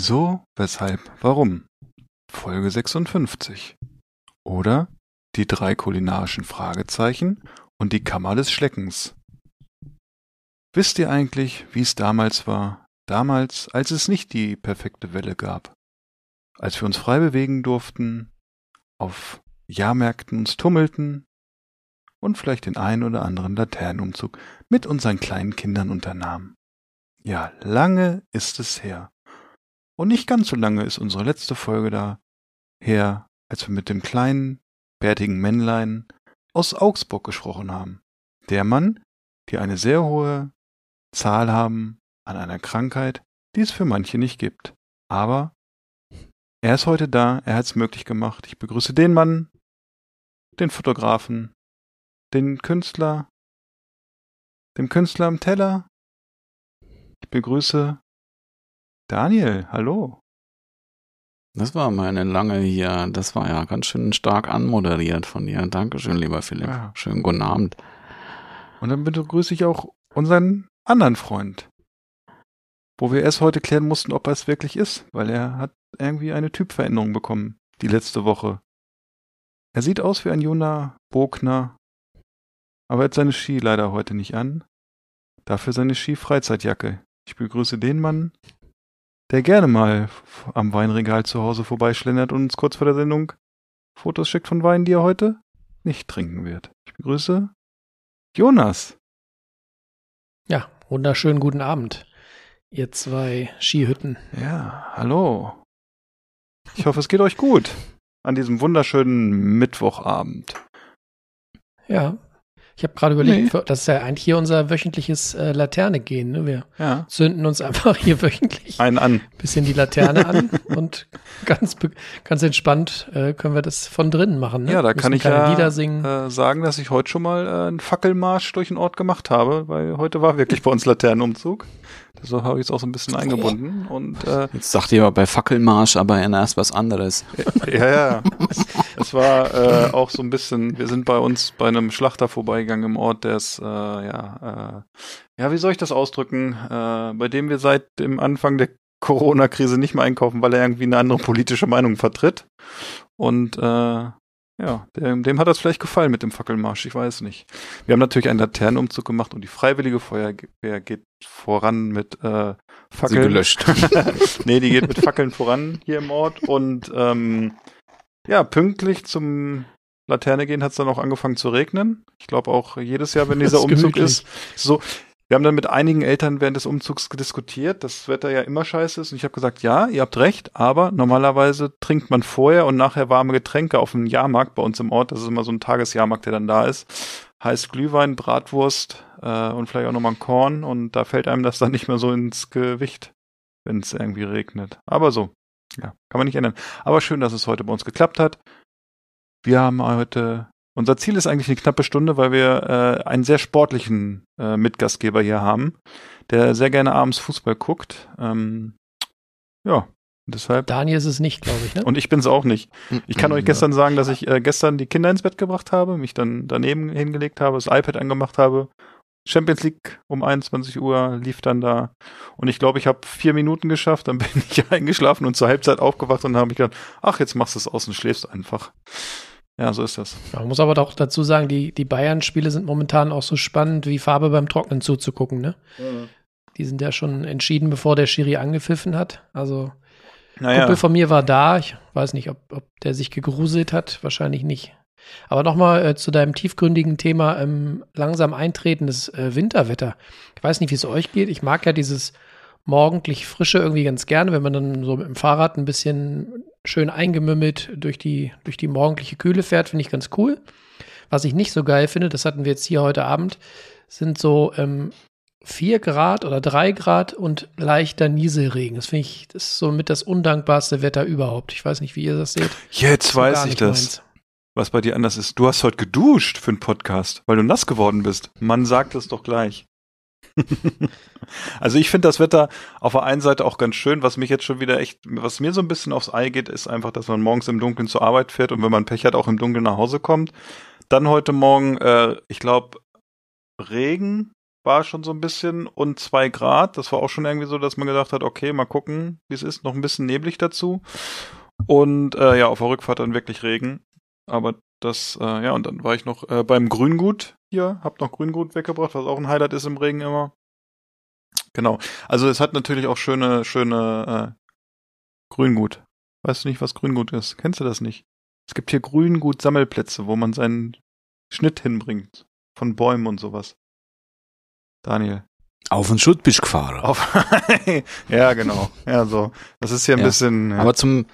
Wieso, weshalb, warum? Folge 56. Oder die drei kulinarischen Fragezeichen und die Kammer des Schleckens. Wisst ihr eigentlich, wie es damals war? Damals, als es nicht die perfekte Welle gab. Als wir uns frei bewegen durften, auf Jahrmärkten uns tummelten und vielleicht den einen oder anderen Laternenumzug mit unseren kleinen Kindern unternahmen. Ja, lange ist es her. Und nicht ganz so lange ist unsere letzte Folge da her, als wir mit dem kleinen, bärtigen Männlein aus Augsburg gesprochen haben. Der Mann, die eine sehr hohe Zahl haben an einer Krankheit, die es für manche nicht gibt. Aber er ist heute da, er hat es möglich gemacht. Ich begrüße den Mann, den Fotografen, den Künstler, dem Künstler am Teller. Ich begrüße Daniel, hallo. Das war meine lange hier, das war ja ganz schön stark anmoderiert von dir. Dankeschön, lieber Philipp. Ja. Schönen guten Abend. Und dann begrüße ich auch unseren anderen Freund, wo wir erst heute klären mussten, ob er es wirklich ist, weil er hat irgendwie eine Typveränderung bekommen, die letzte Woche. Er sieht aus wie ein junger Bogner, aber er hat seine Ski leider heute nicht an. Dafür seine Ski-Freizeitjacke. Ich begrüße den Mann, der gerne mal am Weinregal zu Hause vorbeischlendert und uns kurz vor der Sendung Fotos schickt von Wein, die er heute nicht trinken wird. Ich begrüße Jonas. Ja, wunderschönen guten Abend, ihr zwei Skihütten. Ja, hallo. Ich hoffe, es geht euch gut an diesem wunderschönen Mittwochabend. Ja, ich habe gerade überlegt, nee. das ist ja eigentlich hier unser wöchentliches äh, Laterne gehen. Ne? Wir ja. zünden uns einfach hier wöchentlich einen an, bisschen die Laterne an und ganz ganz entspannt äh, können wir das von drinnen machen. Ne? Ja, da kann ich ja äh, sagen, dass ich heute schon mal äh, einen Fackelmarsch durch den Ort gemacht habe, weil heute war wirklich bei uns Laternenumzug. So habe ich es auch so ein bisschen eingebunden. Und, äh, Jetzt sagt ihr aber bei Fackelmarsch aber erst was anderes. Ja, ja. es, war äh, auch so ein bisschen, wir sind bei uns bei einem Schlachter vorbeigegangen im Ort, der ist, äh, ja, äh, ja, wie soll ich das ausdrücken, äh, bei dem wir seit dem Anfang der Corona-Krise nicht mehr einkaufen, weil er irgendwie eine andere politische Meinung vertritt. Und äh, ja, dem, dem hat das vielleicht gefallen mit dem Fackelmarsch, ich weiß nicht. Wir haben natürlich einen Laternenumzug gemacht und die Freiwillige Feuerwehr geht voran mit äh, Fackeln. Sie gelöscht. nee, die geht mit Fackeln voran hier im Ort und ähm, ja, pünktlich zum Laterne gehen hat es dann auch angefangen zu regnen. Ich glaube auch jedes Jahr, wenn dieser Umzug ist, so, wir haben dann mit einigen Eltern während des Umzugs diskutiert, dass das Wetter ja immer scheiße ist. Und ich habe gesagt, ja, ihr habt recht, aber normalerweise trinkt man vorher und nachher warme Getränke auf dem Jahrmarkt bei uns im Ort. Das ist immer so ein Tagesjahrmarkt, der dann da ist. Heißt Glühwein, Bratwurst äh, und vielleicht auch nochmal ein Korn. Und da fällt einem das dann nicht mehr so ins Gewicht, wenn es irgendwie regnet. Aber so, ja, kann man nicht ändern. Aber schön, dass es heute bei uns geklappt hat. Wir haben heute unser Ziel ist eigentlich eine knappe Stunde, weil wir äh, einen sehr sportlichen äh, Mitgastgeber hier haben, der sehr gerne abends Fußball guckt. Ähm, ja, deshalb. Daniel ist es nicht, glaube ich. Ne? Und ich bin es auch nicht. Ich kann euch gestern sagen, dass ich äh, gestern die Kinder ins Bett gebracht habe, mich dann daneben hingelegt habe, das iPad angemacht habe. Champions League um 21 Uhr lief dann da und ich glaube, ich habe vier Minuten geschafft, dann bin ich eingeschlafen und zur Halbzeit aufgewacht und habe ich gedacht, ach, jetzt machst du es aus und schläfst einfach. Ja, so ist das. Man muss aber doch dazu sagen, die, die Bayern-Spiele sind momentan auch so spannend, wie Farbe beim Trocknen zuzugucken, ne? Mhm. Die sind ja schon entschieden, bevor der Schiri angepfiffen hat. Also, naja. Kumpel von mir war da. Ich weiß nicht, ob, ob der sich gegruselt hat. Wahrscheinlich nicht. Aber nochmal äh, zu deinem tiefgründigen Thema ähm, langsam eintretendes äh, Winterwetter. Ich weiß nicht, wie es euch geht. Ich mag ja dieses morgendlich Frische irgendwie ganz gerne, wenn man dann so mit dem Fahrrad ein bisschen schön eingemümmelt durch die, durch die morgendliche Kühle fährt, finde ich ganz cool. Was ich nicht so geil finde, das hatten wir jetzt hier heute Abend, sind so ähm, 4 Grad oder 3 Grad und leichter Nieselregen. Das finde ich, das ist somit das undankbarste Wetter überhaupt. Ich weiß nicht, wie ihr das seht. Jetzt weiß ich das. Meins. Was bei dir anders ist. Du hast heute geduscht für einen Podcast, weil du nass geworden bist. Man sagt es doch gleich. also ich finde das Wetter auf der einen Seite auch ganz schön, was mich jetzt schon wieder echt, was mir so ein bisschen aufs Ei geht, ist einfach, dass man morgens im Dunkeln zur Arbeit fährt und wenn man Pech hat, auch im Dunkeln nach Hause kommt. Dann heute Morgen, äh, ich glaube, Regen war schon so ein bisschen und zwei Grad. Das war auch schon irgendwie so, dass man gedacht hat, okay, mal gucken, wie es ist. Noch ein bisschen neblig dazu. Und äh, ja, auf der Rückfahrt dann wirklich Regen. Aber das, äh, ja, und dann war ich noch äh, beim Grüngut hier, hab noch Grüngut weggebracht, was auch ein Highlight ist im Regen immer. Genau. Also es hat natürlich auch schöne, schöne äh, Grüngut. Weißt du nicht, was Grüngut ist? Kennst du das nicht? Es gibt hier Grüngut-Sammelplätze, wo man seinen Schnitt hinbringt. Von Bäumen und sowas. Daniel. Auf den Schutt bist du gefahren. Auf ja, genau. Ja, so. Das ist hier ein ja. bisschen. Ja. Aber zum,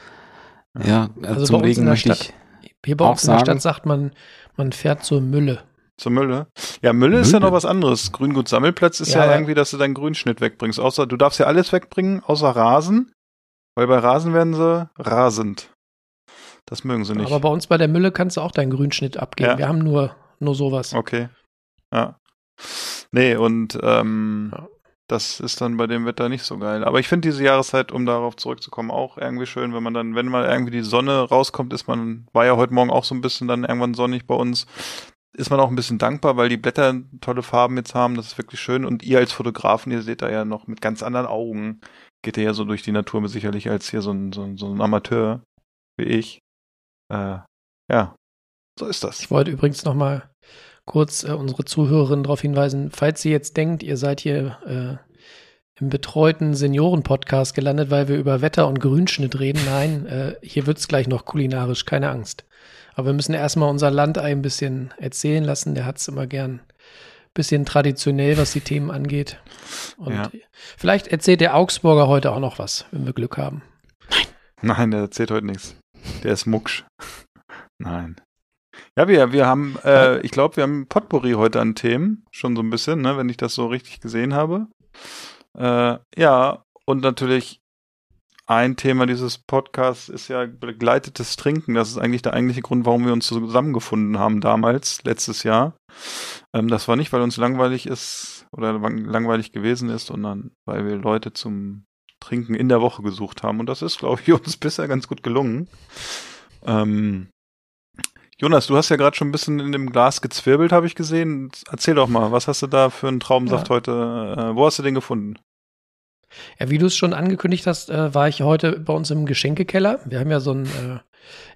ja, also zum Regen möchte ich. Hier bei uns in der Stadt sagt man, man fährt zur Mülle. Zur Mülle? Ja, Mülle, Mülle? ist ja noch was anderes. Grüngut-Sammelplatz ist ja, ja irgendwie, dass du deinen Grünschnitt wegbringst. Außer, du darfst ja alles wegbringen, außer Rasen. Weil bei Rasen werden sie rasend. Das mögen sie nicht. Aber bei uns bei der Mülle kannst du auch deinen Grünschnitt abgeben. Ja. Wir haben nur, nur sowas. Okay. Ja. Nee, und ähm, ja. Das ist dann bei dem Wetter nicht so geil. Aber ich finde diese Jahreszeit, um darauf zurückzukommen, auch irgendwie schön, wenn man dann, wenn mal irgendwie die Sonne rauskommt, ist man, war ja heute Morgen auch so ein bisschen dann irgendwann sonnig bei uns, ist man auch ein bisschen dankbar, weil die Blätter tolle Farben jetzt haben. Das ist wirklich schön. Und ihr als Fotografen, ihr seht da ja noch mit ganz anderen Augen, geht ihr ja so durch die Natur sicherlich als hier so ein, so ein, so ein Amateur wie ich. Äh, ja, so ist das. Ich wollte übrigens noch mal kurz äh, unsere Zuhörerinnen darauf hinweisen, falls ihr jetzt denkt, ihr seid hier äh, im betreuten Senioren-Podcast gelandet, weil wir über Wetter und Grünschnitt reden. Nein, äh, hier wird's gleich noch kulinarisch, keine Angst. Aber wir müssen erstmal unser Land ein bisschen erzählen lassen. Der hat's immer gern bisschen traditionell, was die Themen angeht. Und ja. vielleicht erzählt der Augsburger heute auch noch was, wenn wir Glück haben. Nein. Nein, der erzählt heute nichts. Der ist mucksch. Nein. Ja, wir, wir haben, äh, ich glaube, wir haben Potpourri heute an Themen, schon so ein bisschen, ne, wenn ich das so richtig gesehen habe. Äh, ja, und natürlich ein Thema dieses Podcasts ist ja begleitetes Trinken. Das ist eigentlich der eigentliche Grund, warum wir uns zusammengefunden haben damals, letztes Jahr. Ähm, das war nicht, weil uns langweilig ist oder langweilig gewesen ist, sondern weil wir Leute zum Trinken in der Woche gesucht haben. Und das ist, glaube ich, uns bisher ganz gut gelungen. Ähm, Jonas, du hast ja gerade schon ein bisschen in dem Glas gezwirbelt, habe ich gesehen. Erzähl doch mal, was hast du da für einen Traubensaft ja. heute? Äh, wo hast du den gefunden? Ja, wie du es schon angekündigt hast, äh, war ich heute bei uns im Geschenkekeller. Wir haben ja so ein äh,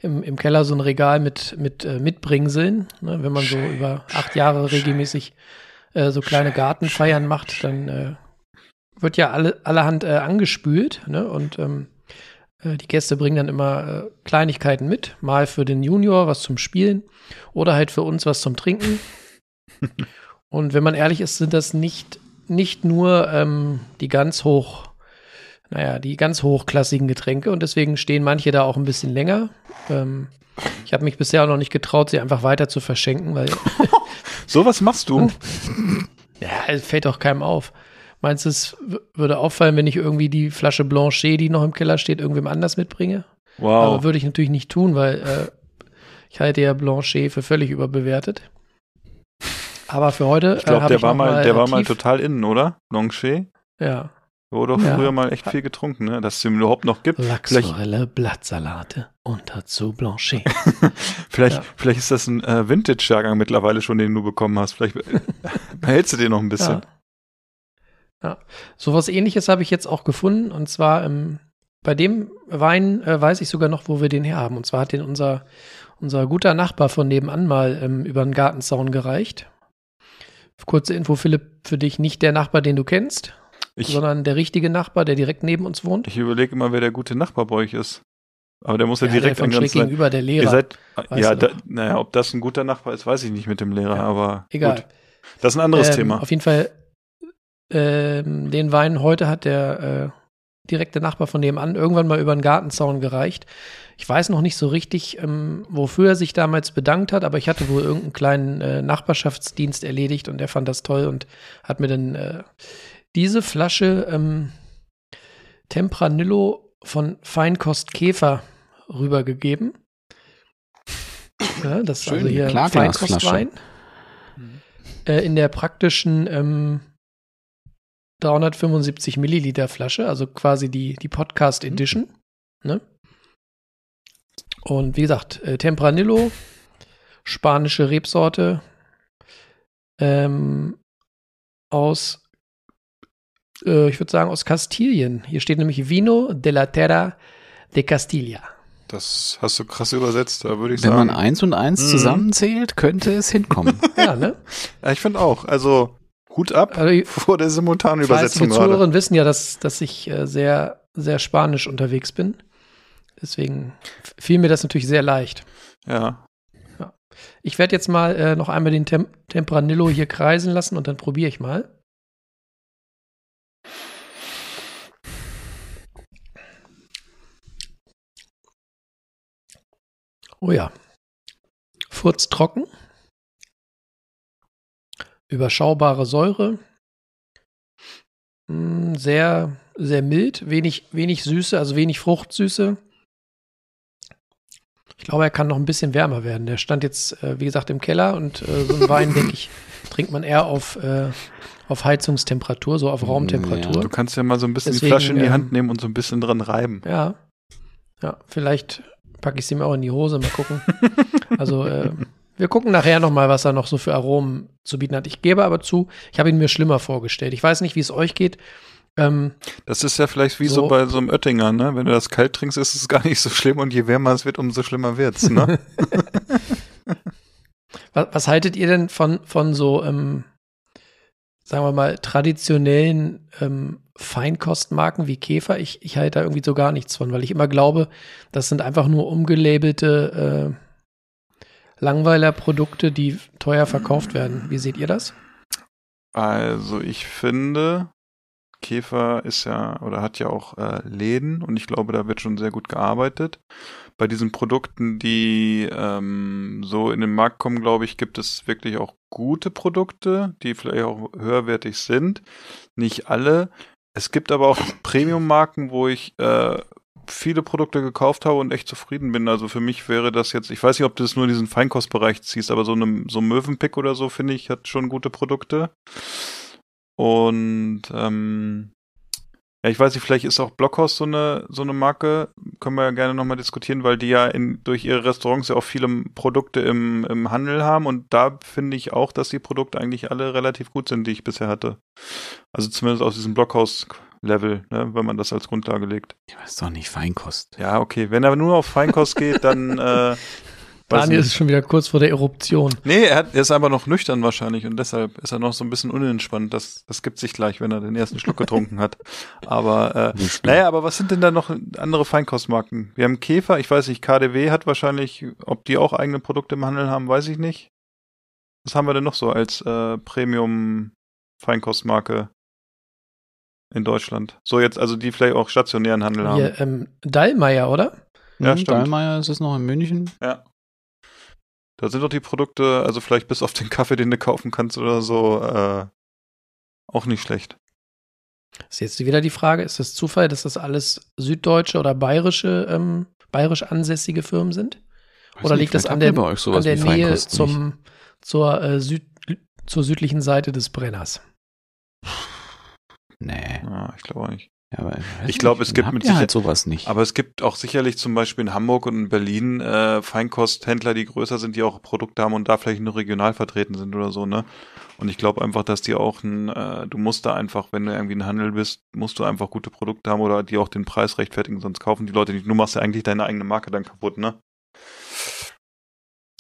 im, im Keller so ein Regal mit mit äh, Mitbringseln. Ne? Wenn man so über acht Jahre regelmäßig äh, so kleine Gartenfeiern macht, dann äh, wird ja alle allerhand äh, angespült. Ne? Und ähm, äh, die Gäste bringen dann immer äh, Kleinigkeiten mit, mal für den Junior was zum Spielen oder halt für uns was zum Trinken. Und wenn man ehrlich ist, sind das nicht, nicht nur ähm, die ganz hoch, naja, die ganz hochklassigen Getränke und deswegen stehen manche da auch ein bisschen länger. Ähm, ich habe mich bisher auch noch nicht getraut, sie einfach weiter zu verschenken, weil. so was machst du? ja, es fällt doch keinem auf. Meinst du, es würde auffallen, wenn ich irgendwie die Flasche Blanchet, die noch im Keller steht, irgendwem anders mitbringe? Wow. Aber würde ich natürlich nicht tun, weil äh, ich halte ja Blanchet für völlig überbewertet. Aber für heute. Ich glaube, äh, der, war mal, der war mal total innen, oder? Blanchet? Ja. Wurde doch ja. früher mal echt viel getrunken, ne? Dass es ihn überhaupt noch gibt. Lachsforelle, Blattsalate und dazu Blanchet. vielleicht, ja. vielleicht ist das ein äh, Vintage-Jahrgang mittlerweile schon, den du bekommen hast. Vielleicht behältst du den noch ein bisschen. Ja. Ja, sowas ähnliches habe ich jetzt auch gefunden. Und zwar ähm, bei dem Wein äh, weiß ich sogar noch, wo wir den her haben. Und zwar hat den unser, unser guter Nachbar von nebenan mal ähm, über den Gartenzaun gereicht. Kurze Info, Philipp, für dich nicht der Nachbar, den du kennst, ich, sondern der richtige Nachbar, der direkt neben uns wohnt. Ich überlege immer, wer der gute Nachbar bei euch ist. Aber der muss ja, ja direkt an ganz gegenüber der Lehrer. Ihr seid, ja, da, naja, ob das ein guter Nachbar ist, weiß ich nicht mit dem Lehrer, ja, aber egal. Gut. Das ist ein anderes ähm, Thema. Auf jeden Fall ähm, den Wein heute hat der, äh, direkte Nachbar von nebenan, irgendwann mal über den Gartenzaun gereicht. Ich weiß noch nicht so richtig, ähm, wofür er sich damals bedankt hat, aber ich hatte wohl irgendeinen kleinen äh, Nachbarschaftsdienst erledigt und er fand das toll und hat mir dann äh, diese Flasche ähm, Tempranillo von Feinkost Käfer rübergegeben. Ja, das ist also hier Feinkostwein. Äh, in der praktischen ähm, 375 Milliliter Flasche, also quasi die, die Podcast mhm. Edition. Ne? Und wie gesagt, äh, Tempranillo, spanische Rebsorte ähm, aus, äh, ich würde sagen, aus Kastilien. Hier steht nämlich Vino de la Terra de Castilla. Das hast du krass übersetzt, da würde ich Wenn sagen. Wenn man eins und eins mhm. zusammenzählt, könnte es hinkommen. ja, ne? Ja, ich finde auch. Also Hut ab also, vor der simultanen Übersetzung. Die Zuhörerinnen wissen ja, dass, dass ich äh, sehr, sehr spanisch unterwegs bin. Deswegen fiel mir das natürlich sehr leicht. Ja. ja. Ich werde jetzt mal äh, noch einmal den Tem Tempranillo hier kreisen lassen und dann probiere ich mal. Oh ja. Furz trocken. Überschaubare Säure. Hm, sehr, sehr mild. Wenig, wenig Süße, also wenig Fruchtsüße. Ich glaube, er kann noch ein bisschen wärmer werden. Der stand jetzt, äh, wie gesagt, im Keller und äh, so einen Wein, denke ich, trinkt man eher auf, äh, auf Heizungstemperatur, so auf Raumtemperatur. Ja, du kannst ja mal so ein bisschen Deswegen, die Flasche in die Hand ähm, nehmen und so ein bisschen dran reiben. Ja. Ja, vielleicht packe ich sie mir auch in die Hose, mal gucken. also, äh, wir gucken nachher nochmal, was er noch so für Aromen zu bieten hat. Ich gebe aber zu, ich habe ihn mir schlimmer vorgestellt. Ich weiß nicht, wie es euch geht. Ähm, das ist ja vielleicht wie so, so, bei so einem Oettinger, ne? Wenn du das kalt trinkst, ist es gar nicht so schlimm und je wärmer es wird, umso schlimmer wird's, ne? was, was, haltet ihr denn von, von so, ähm, sagen wir mal, traditionellen ähm, Feinkostmarken wie Käfer? Ich, ich halte da irgendwie so gar nichts von, weil ich immer glaube, das sind einfach nur umgelabelte äh, Langweiler-Produkte, die teuer verkauft werden. Wie seht ihr das? Also ich finde, Käfer ist ja oder hat ja auch äh, Läden und ich glaube, da wird schon sehr gut gearbeitet. Bei diesen Produkten, die ähm, so in den Markt kommen, glaube ich, gibt es wirklich auch gute Produkte, die vielleicht auch höherwertig sind. Nicht alle. Es gibt aber auch Premium-Marken, wo ich äh, viele Produkte gekauft habe und echt zufrieden bin. Also für mich wäre das jetzt, ich weiß nicht, ob du das nur in diesen Feinkostbereich ziehst, aber so eine so Möwenpick oder so, finde ich, hat schon gute Produkte. Und ähm, ja, ich weiß nicht, vielleicht ist auch Blockhaus so eine, so eine Marke. Können wir ja gerne nochmal diskutieren, weil die ja in, durch ihre Restaurants ja auch viele Produkte im, im Handel haben. Und da finde ich auch, dass die Produkte eigentlich alle relativ gut sind, die ich bisher hatte. Also zumindest aus diesem Blockhaus Level, ne, wenn man das als Grundlage legt. Ja, ist doch nicht Feinkost. Ja, okay. Wenn er nur auf Feinkost geht, dann. Äh, Daniel ist schon wieder kurz vor der Eruption. Nee, er, hat, er ist aber noch nüchtern wahrscheinlich und deshalb ist er noch so ein bisschen unentspannt. Das, das gibt sich gleich, wenn er den ersten Schluck getrunken hat. Aber äh, naja, aber was sind denn da noch andere Feinkostmarken? Wir haben Käfer, ich weiß nicht, KDW hat wahrscheinlich, ob die auch eigene Produkte im Handel haben, weiß ich nicht. Was haben wir denn noch so als äh, Premium Feinkostmarke? In Deutschland. So jetzt, also die vielleicht auch stationären Handel haben. Hier, ähm, Dallmayr, oder? Ja, mhm, stimmt. Dallmayr ist es noch in München. Ja. Da sind doch die Produkte, also vielleicht bis auf den Kaffee, den du kaufen kannst oder so, äh, auch nicht schlecht. Ist jetzt wieder die Frage, ist das Zufall, dass das alles süddeutsche oder bayerische, ähm, bayerisch ansässige Firmen sind? Weiß oder liegt das an der, an der Nähe zum, zur, äh, Süd, zur südlichen Seite des Brenners? Nee. Ja, ich glaube auch nicht. Ja, aber ich glaube, es gibt mit Sicherheit halt sowas nicht. Aber es gibt auch sicherlich zum Beispiel in Hamburg und in Berlin äh, Feinkosthändler, die größer sind, die auch Produkte haben und da vielleicht nur regional vertreten sind oder so, ne? Und ich glaube einfach, dass die auch ein, äh, du musst da einfach, wenn du irgendwie ein Handel bist, musst du einfach gute Produkte haben oder die auch den Preis rechtfertigen, sonst kaufen die Leute nicht. Du machst ja eigentlich deine eigene Marke dann kaputt, ne?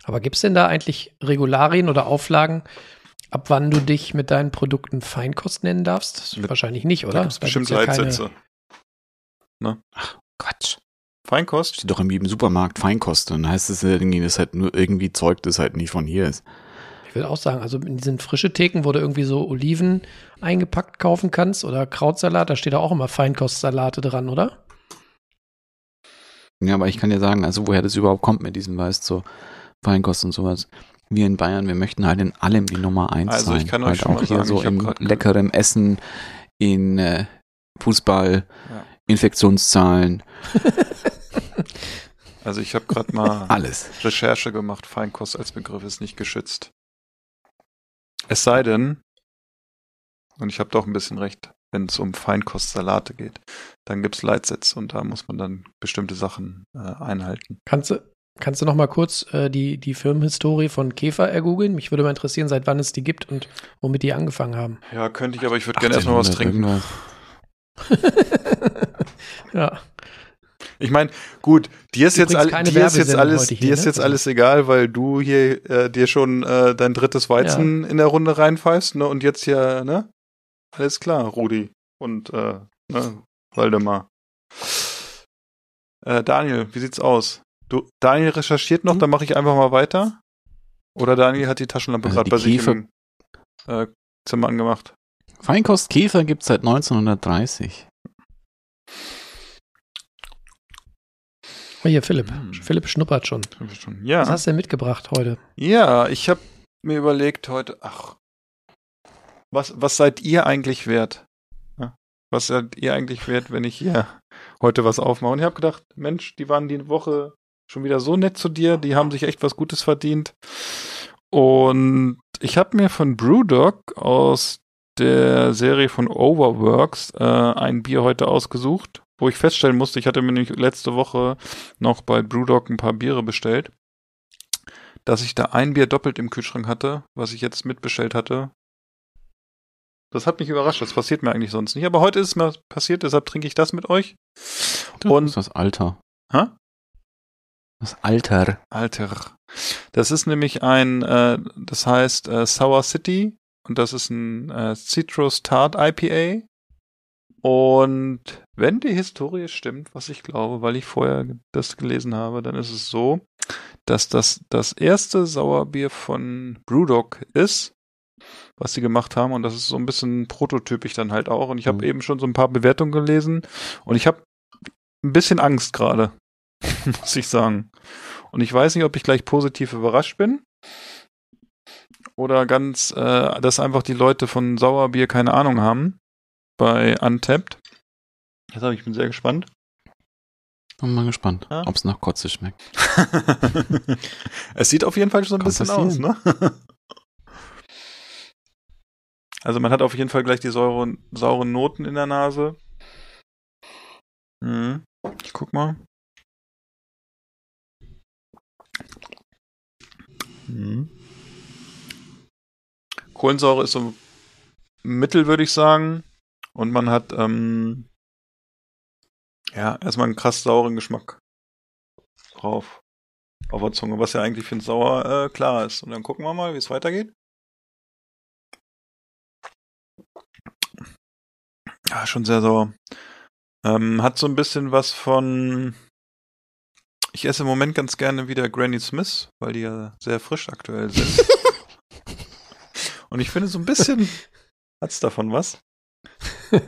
Aber gibt es denn da eigentlich Regularien oder Auflagen, ab wann du dich mit deinen Produkten Feinkost nennen darfst? Mit, Wahrscheinlich nicht, oder? Da gibt's bestimmt ja Leitsätze. Ne? Ach, Quatsch. Feinkost? Steht doch in jedem Supermarkt Feinkost. Dann heißt es irgendwie, das halt nur irgendwie Zeug, das halt nicht von hier ist. Ich will auch sagen, also in diesen frische Theken, wo du irgendwie so Oliven eingepackt kaufen kannst oder Krautsalat, da steht auch immer Feinkostsalate dran, oder? Ja, aber ich kann dir sagen, also woher das überhaupt kommt mit diesem, weißt so Feinkost und sowas. Wir in Bayern, wir möchten halt in allem die Nummer eins Also sein. ich kann euch halt schon auch mal hier sagen, so in leckerem Essen, in äh, Fußball, Ja. Infektionszahlen, Also ich habe gerade mal alles. Recherche gemacht. Feinkost als Begriff ist nicht geschützt. Es sei denn, und ich habe doch ein bisschen recht, wenn es um Feinkostsalate geht, dann gibt's Leitsätze und da muss man dann bestimmte Sachen äh, einhalten. Kannst du, kannst du noch mal kurz äh, die, die Firmenhistorie von Käfer ergoogeln? Mich würde mal interessieren, seit wann es die gibt und womit die angefangen haben. Ja, könnte ich, aber ich würde gerne erstmal was 1800 trinken. ja. Ich meine, gut, dir ist jetzt, all, dir ist jetzt alles, hier, dir ist ne? jetzt Also- alles egal, weil du hier äh, dir schon äh, dein drittes Weizen in der Runde reinpfeifst, ne? Und jetzt hier, ne? Alles klar, Rudi und äh, ne, Waldemar. Äh, Daniel, wie sieht's aus? Du, Daniel recherchiert noch, Hm? dann mache ich einfach mal weiter. Oder Daniel hat die Taschenlampe Also gerade die bei sich Käfer- im äh, Zimmer angemacht. Feinkost Käfer gibt's seit 1930. Oh, hier, Philipp. Hm. Philipp schnuppert schon. Ja. Was hast du denn mitgebracht heute? Ja, ich habe mir überlegt heute, ach, was, was seid ihr eigentlich wert? Was seid ihr eigentlich wert, wenn ich hier heute was aufmache? Und ich habe gedacht, Mensch, die waren die Woche schon wieder so nett zu dir, die haben sich echt was Gutes verdient. Und ich habe mir von Brewdog aus der Serie von Overworks äh, ein Bier heute ausgesucht, wo ich feststellen musste, ich hatte mir nämlich letzte Woche noch bei Brewdog ein paar Biere bestellt dass ich da ein Bier doppelt im Kühlschrank hatte, was ich jetzt mitbestellt hatte. Das hat mich überrascht, das passiert mir eigentlich sonst nicht. Aber heute ist es mir passiert, deshalb trinke ich das mit euch. Das Und- ist das Alter. Hä? Das Alter. Alter. Das ist nämlich ein, äh, das heißt äh, Sour City und das ist ein äh, Citrus Tart IPA. Und wenn die Historie stimmt, was ich glaube, weil ich vorher das gelesen habe, dann ist es so, dass das das erste Sauerbier von Brewdog ist, was sie gemacht haben. Und das ist so ein bisschen prototypisch dann halt auch. Und ich habe Mhm. eben schon so ein paar Bewertungen gelesen und ich habe ein bisschen Angst gerade, muss ich sagen. Und ich weiß nicht, ob ich gleich positiv überrascht bin oder ganz, äh, dass einfach die Leute von Sauerbier keine Ahnung haben bei Untapped. Habe ich bin sehr gespannt. Bin mal gespannt, Ja. ob's nach Kotze schmeckt. es sieht auf jeden Fall so ein Kann bisschen aus, ne? Also man hat auf jeden Fall gleich die sauren, sauren Noten in der Nase. Mhm. Ich guck mal. Mhm. Kohlensäure ist so mittel, würde ich sagen. Und man hat ähm, ja erstmal einen krass sauren Geschmack drauf auf der Zunge, was ja eigentlich für ein Sauer äh, klar ist. Und dann gucken wir mal, wie es weitergeht. Ja, schon sehr sauer. Ähm, hat so ein bisschen was von. Ich esse im Moment ganz gerne wieder Granny Smith, weil die ja sehr frisch aktuell sind. Und ich finde so ein bisschen hat's davon was.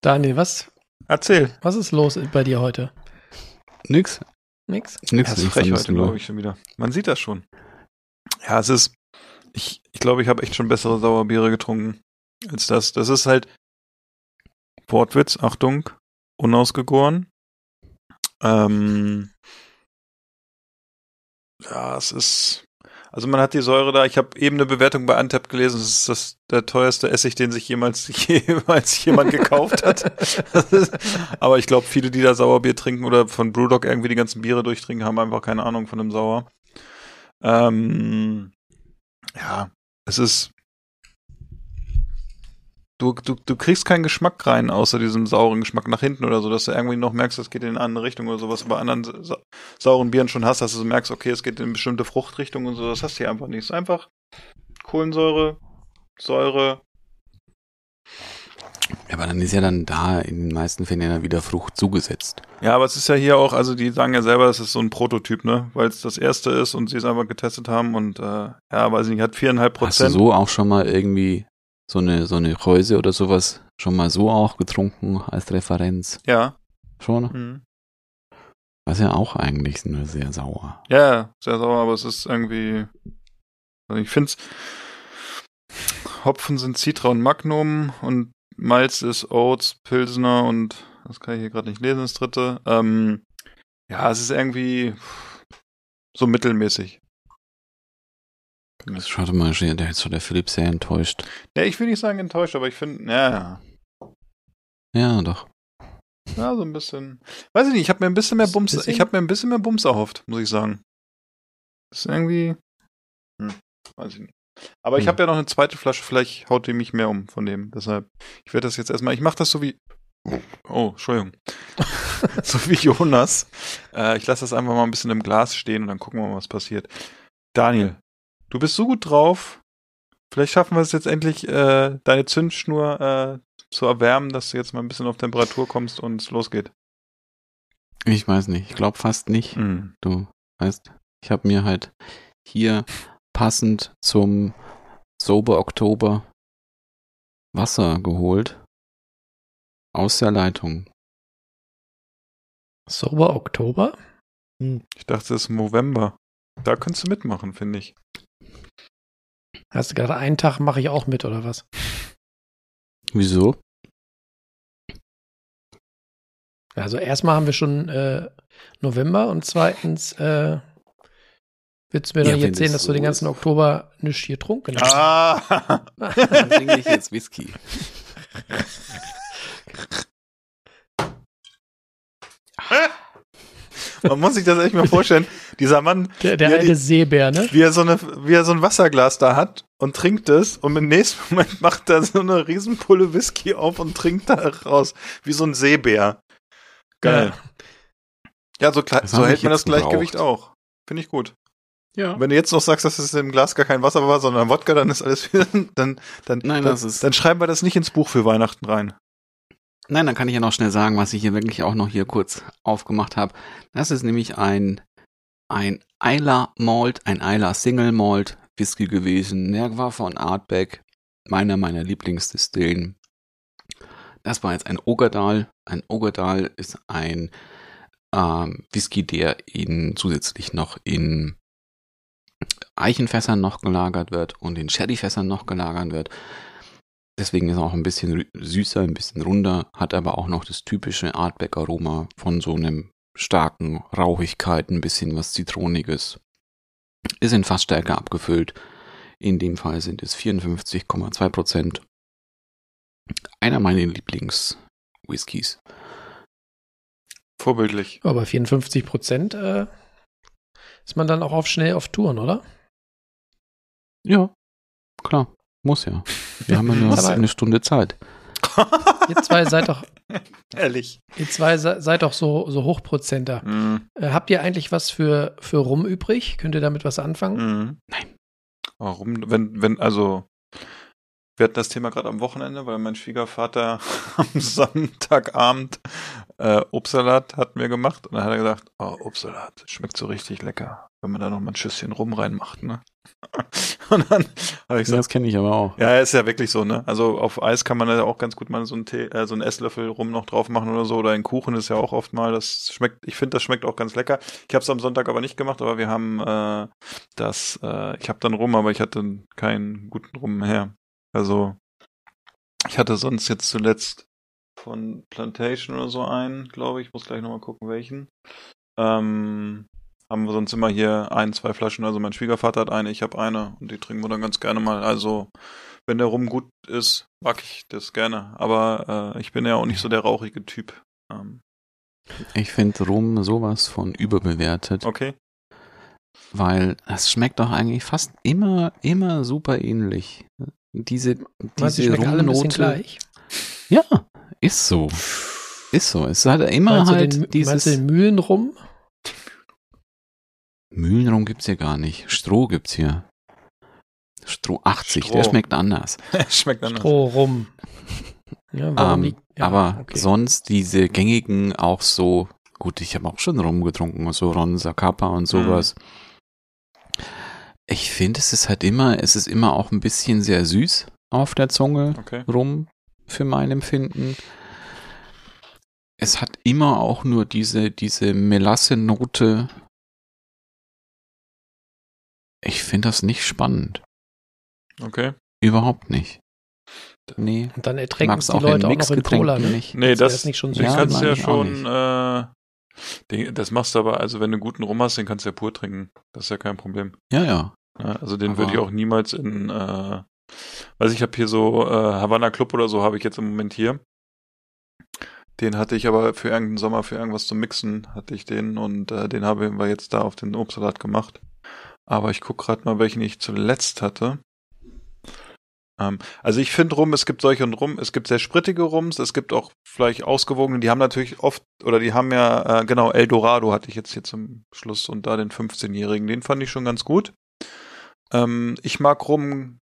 Daniel, was, Erzähl. was ist los bei dir heute? Nix. Nix? Nix. Ja, ist frech heute, glaube ich, schon wieder. Man sieht das schon. Ja, es ist. Ich, ich glaube, ich habe echt schon bessere Sauerbiere getrunken als das. Das ist halt Wortwitz, Achtung, unausgegoren. Ähm, ja, es ist. Also man hat die Säure da. Ich habe eben eine Bewertung bei Antep gelesen. Das ist das der teuerste Essig, den sich jemals jemals jemand gekauft hat. Aber ich glaube, viele, die da Sauerbier trinken oder von Brewdog irgendwie die ganzen Biere durchtrinken, haben einfach keine Ahnung von dem Sauer. Ähm, ja, es ist. Du, du, du kriegst keinen Geschmack rein, außer diesem sauren Geschmack nach hinten oder so, dass du irgendwie noch merkst, es geht in eine andere Richtung oder sowas. Bei anderen sa sauren Bieren schon hast, dass du so merkst, okay, es geht in eine bestimmte Fruchtrichtung und so. Das hast du hier einfach nicht. Es ist einfach Kohlensäure, Säure. Ja, aber dann ist ja dann da in den meisten Fällen ja wieder Frucht zugesetzt. Ja, aber es ist ja hier auch, also die sagen ja selber, es ist so ein Prototyp, ne? Weil es das erste ist und sie es einfach getestet haben und äh, ja, weiß ich nicht, hat viereinhalb Prozent. Hast du so auch schon mal irgendwie so eine, so eine Häuse oder sowas schon mal so auch getrunken als Referenz? Ja. Schon? Mhm. Was ja auch eigentlich nur sehr sauer. Ja, sehr sauer, aber es ist irgendwie, also ich finde Hopfen sind Citra und Magnum und Malz ist Oats, Pilsner und das kann ich hier gerade nicht lesen, das dritte. Ähm, ja, es ist irgendwie so mittelmäßig. Das schaut mal, der ist schon der Philipp sehr enttäuscht. Ja, ich will nicht sagen enttäuscht, aber ich finde, ja. Ja, doch. Ja, so ein bisschen. Weiß ich nicht, ich habe mir ein bisschen mehr Bums, bisschen? ich habe mir ein bisschen mehr Bums erhofft, muss ich sagen. Das ist irgendwie. Hm, weiß ich nicht. Aber hm. ich habe ja noch eine zweite Flasche, vielleicht haut die mich mehr um von dem. Deshalb, ich werde das jetzt erstmal, ich mache das so wie. Oh, Entschuldigung. so wie Jonas. Äh, ich lasse das einfach mal ein bisschen im Glas stehen und dann gucken wir mal, was passiert. Daniel, du bist so gut drauf. Vielleicht schaffen wir es jetzt endlich, äh, deine Zündschnur äh, zu erwärmen, dass du jetzt mal ein bisschen auf Temperatur kommst und es losgeht. Ich weiß nicht. Ich glaube fast nicht. Mhm. Du weißt, ich habe mir halt hier passend zum Sober Oktober Wasser geholt. Aus der Leitung. Sober Oktober? Hm. Ich dachte, es ist November. Da könntest du mitmachen, finde ich. Hast du gerade einen Tag mache ich auch mit, oder was? Wieso? Also erstmal haben wir schon äh, November und zweitens äh, Willst du mir ja, doch jetzt sehen, dass so du den ganzen Oktober nichts hier trunken hast? Ah! Dann singe ich jetzt Whisky. Man muss sich das echt mal vorstellen. Dieser Mann, der, der alte die, Seebär, ne? Wie er, so eine, wie er so ein Wasserglas da hat und trinkt es und im nächsten Moment macht er so eine Riesenpulle Whisky auf und trinkt da raus. Wie so ein Seebär. Geil. Ja, ja so, so hält man das Gleichgewicht braucht. auch. Finde ich gut. Ja. wenn du jetzt noch sagst, dass es im Glas gar kein Wasser war, sondern Wodka, dann ist alles wieder, dann, dann, Nein, dann, das ist dann schreiben wir das nicht ins Buch für Weihnachten rein. Nein, dann kann ich ja noch schnell sagen, was ich hier wirklich auch noch hier kurz aufgemacht habe. Das ist nämlich ein, ein Isla Malt, ein Isla Single Malt Whisky gewesen. Der war von Artback, meiner meiner Lieblingsdistillen. Das war jetzt ein Ogerdal. Ein Ogerdal ist ein ähm, Whisky, der in, zusätzlich noch in Eichenfässern noch gelagert wird und in Sherryfässern noch gelagert wird. Deswegen ist er auch ein bisschen süßer, ein bisschen runder, hat aber auch noch das typische Artback-Aroma von so einem starken Rauchigkeit, ein bisschen was Zitroniges. Ist in Fassstärke abgefüllt. In dem Fall sind es 54,2 Prozent. Einer meiner Lieblings-Whiskys. Vorbildlich. Aber 54 Prozent äh, ist man dann auch auf schnell auf Touren, oder? Ja, klar. Muss ja. Wir haben ja nur eine Stunde Zeit. Ihr zwei seid doch. Ehrlich. Ihr zwei seid doch so, so Hochprozenter. Mm. Äh, habt ihr eigentlich was für, für Rum übrig? Könnt ihr damit was anfangen? Mm. Nein. Warum? Wenn, wenn, also, wir hatten das Thema gerade am Wochenende, weil mein Schwiegervater am Sonntagabend äh, Obstsalat hat mir gemacht und dann hat er gesagt, oh, Obstsalat schmeckt so richtig lecker, wenn man da noch mal ein Schüsschen rum reinmacht, ne? und dann habe ich gesagt, das kenne ich aber auch. Ja, ist ja wirklich so, ne? Also auf Eis kann man ja auch ganz gut mal so einen, Tee, äh, so einen Esslöffel rum noch drauf machen oder so oder in Kuchen ist ja auch oft mal, das schmeckt, ich finde, das schmeckt auch ganz lecker. Ich habe es am Sonntag aber nicht gemacht, aber wir haben äh, das, äh, ich habe dann rum, aber ich hatte keinen guten Rum mehr. Also ich hatte sonst jetzt zuletzt von Plantation oder so einen, glaube ich. Muss gleich nochmal gucken, welchen. Ähm, haben wir sonst immer hier ein, zwei Flaschen. Also mein Schwiegervater hat eine, ich habe eine und die trinken wir dann ganz gerne mal. Also wenn der Rum gut ist, mag ich das gerne. Aber äh, ich bin ja auch nicht so der rauchige Typ. Ähm. Ich finde Rum sowas von überbewertet. Okay. Weil es schmeckt doch eigentlich fast immer, immer super ähnlich. Diese, diese Rumnote. Alle ein bisschen gleich. Ja, ist so. Ist so. Es hat immer meinst halt den, dieses. Meinst du den Mühlenrum? Mühlenrum gibt's hier gar nicht. Stroh gibt's hier. Stroh 80, Stroh. der schmeckt anders. schmeckt anders. Stroh rum. Ja, ähm, ja, aber okay. sonst diese gängigen auch so, gut, ich habe auch schon rumgetrunken, so Ron Zacapa und sowas. Mhm. Ich finde, es ist halt immer, es ist immer auch ein bisschen sehr süß auf der Zunge okay. rum, für mein Empfinden. Es hat immer auch nur diese, diese Melasse-Note. Ich finde das nicht spannend. Okay. Überhaupt nicht. Nee. Und dann ertränken es die Leute auch noch in Cola, ne? nicht. Nee, das, das nicht schon süß. Ja, kannst du ja schon, äh, das machst du aber, also wenn du einen guten Rum hast, den kannst du ja pur trinken. Das ist ja kein Problem. Ja, ja. ja also den würde ich auch niemals in, äh, weiß ich habe hier so äh, Havana Club oder so habe ich jetzt im Moment hier. Den hatte ich aber für irgendeinen Sommer, für irgendwas zum Mixen, hatte ich den und äh, den haben wir jetzt da auf den Obstsalat gemacht. Aber ich gucke gerade mal, welchen ich zuletzt hatte. Ähm, also ich finde rum, es gibt solche und rum, es gibt sehr sprittige Rums, es gibt auch vielleicht ausgewogene, die haben natürlich oft, oder die haben ja, äh, genau, Eldorado hatte ich jetzt hier zum Schluss und da den 15-Jährigen, den fand ich schon ganz gut. Ähm, ich mag rum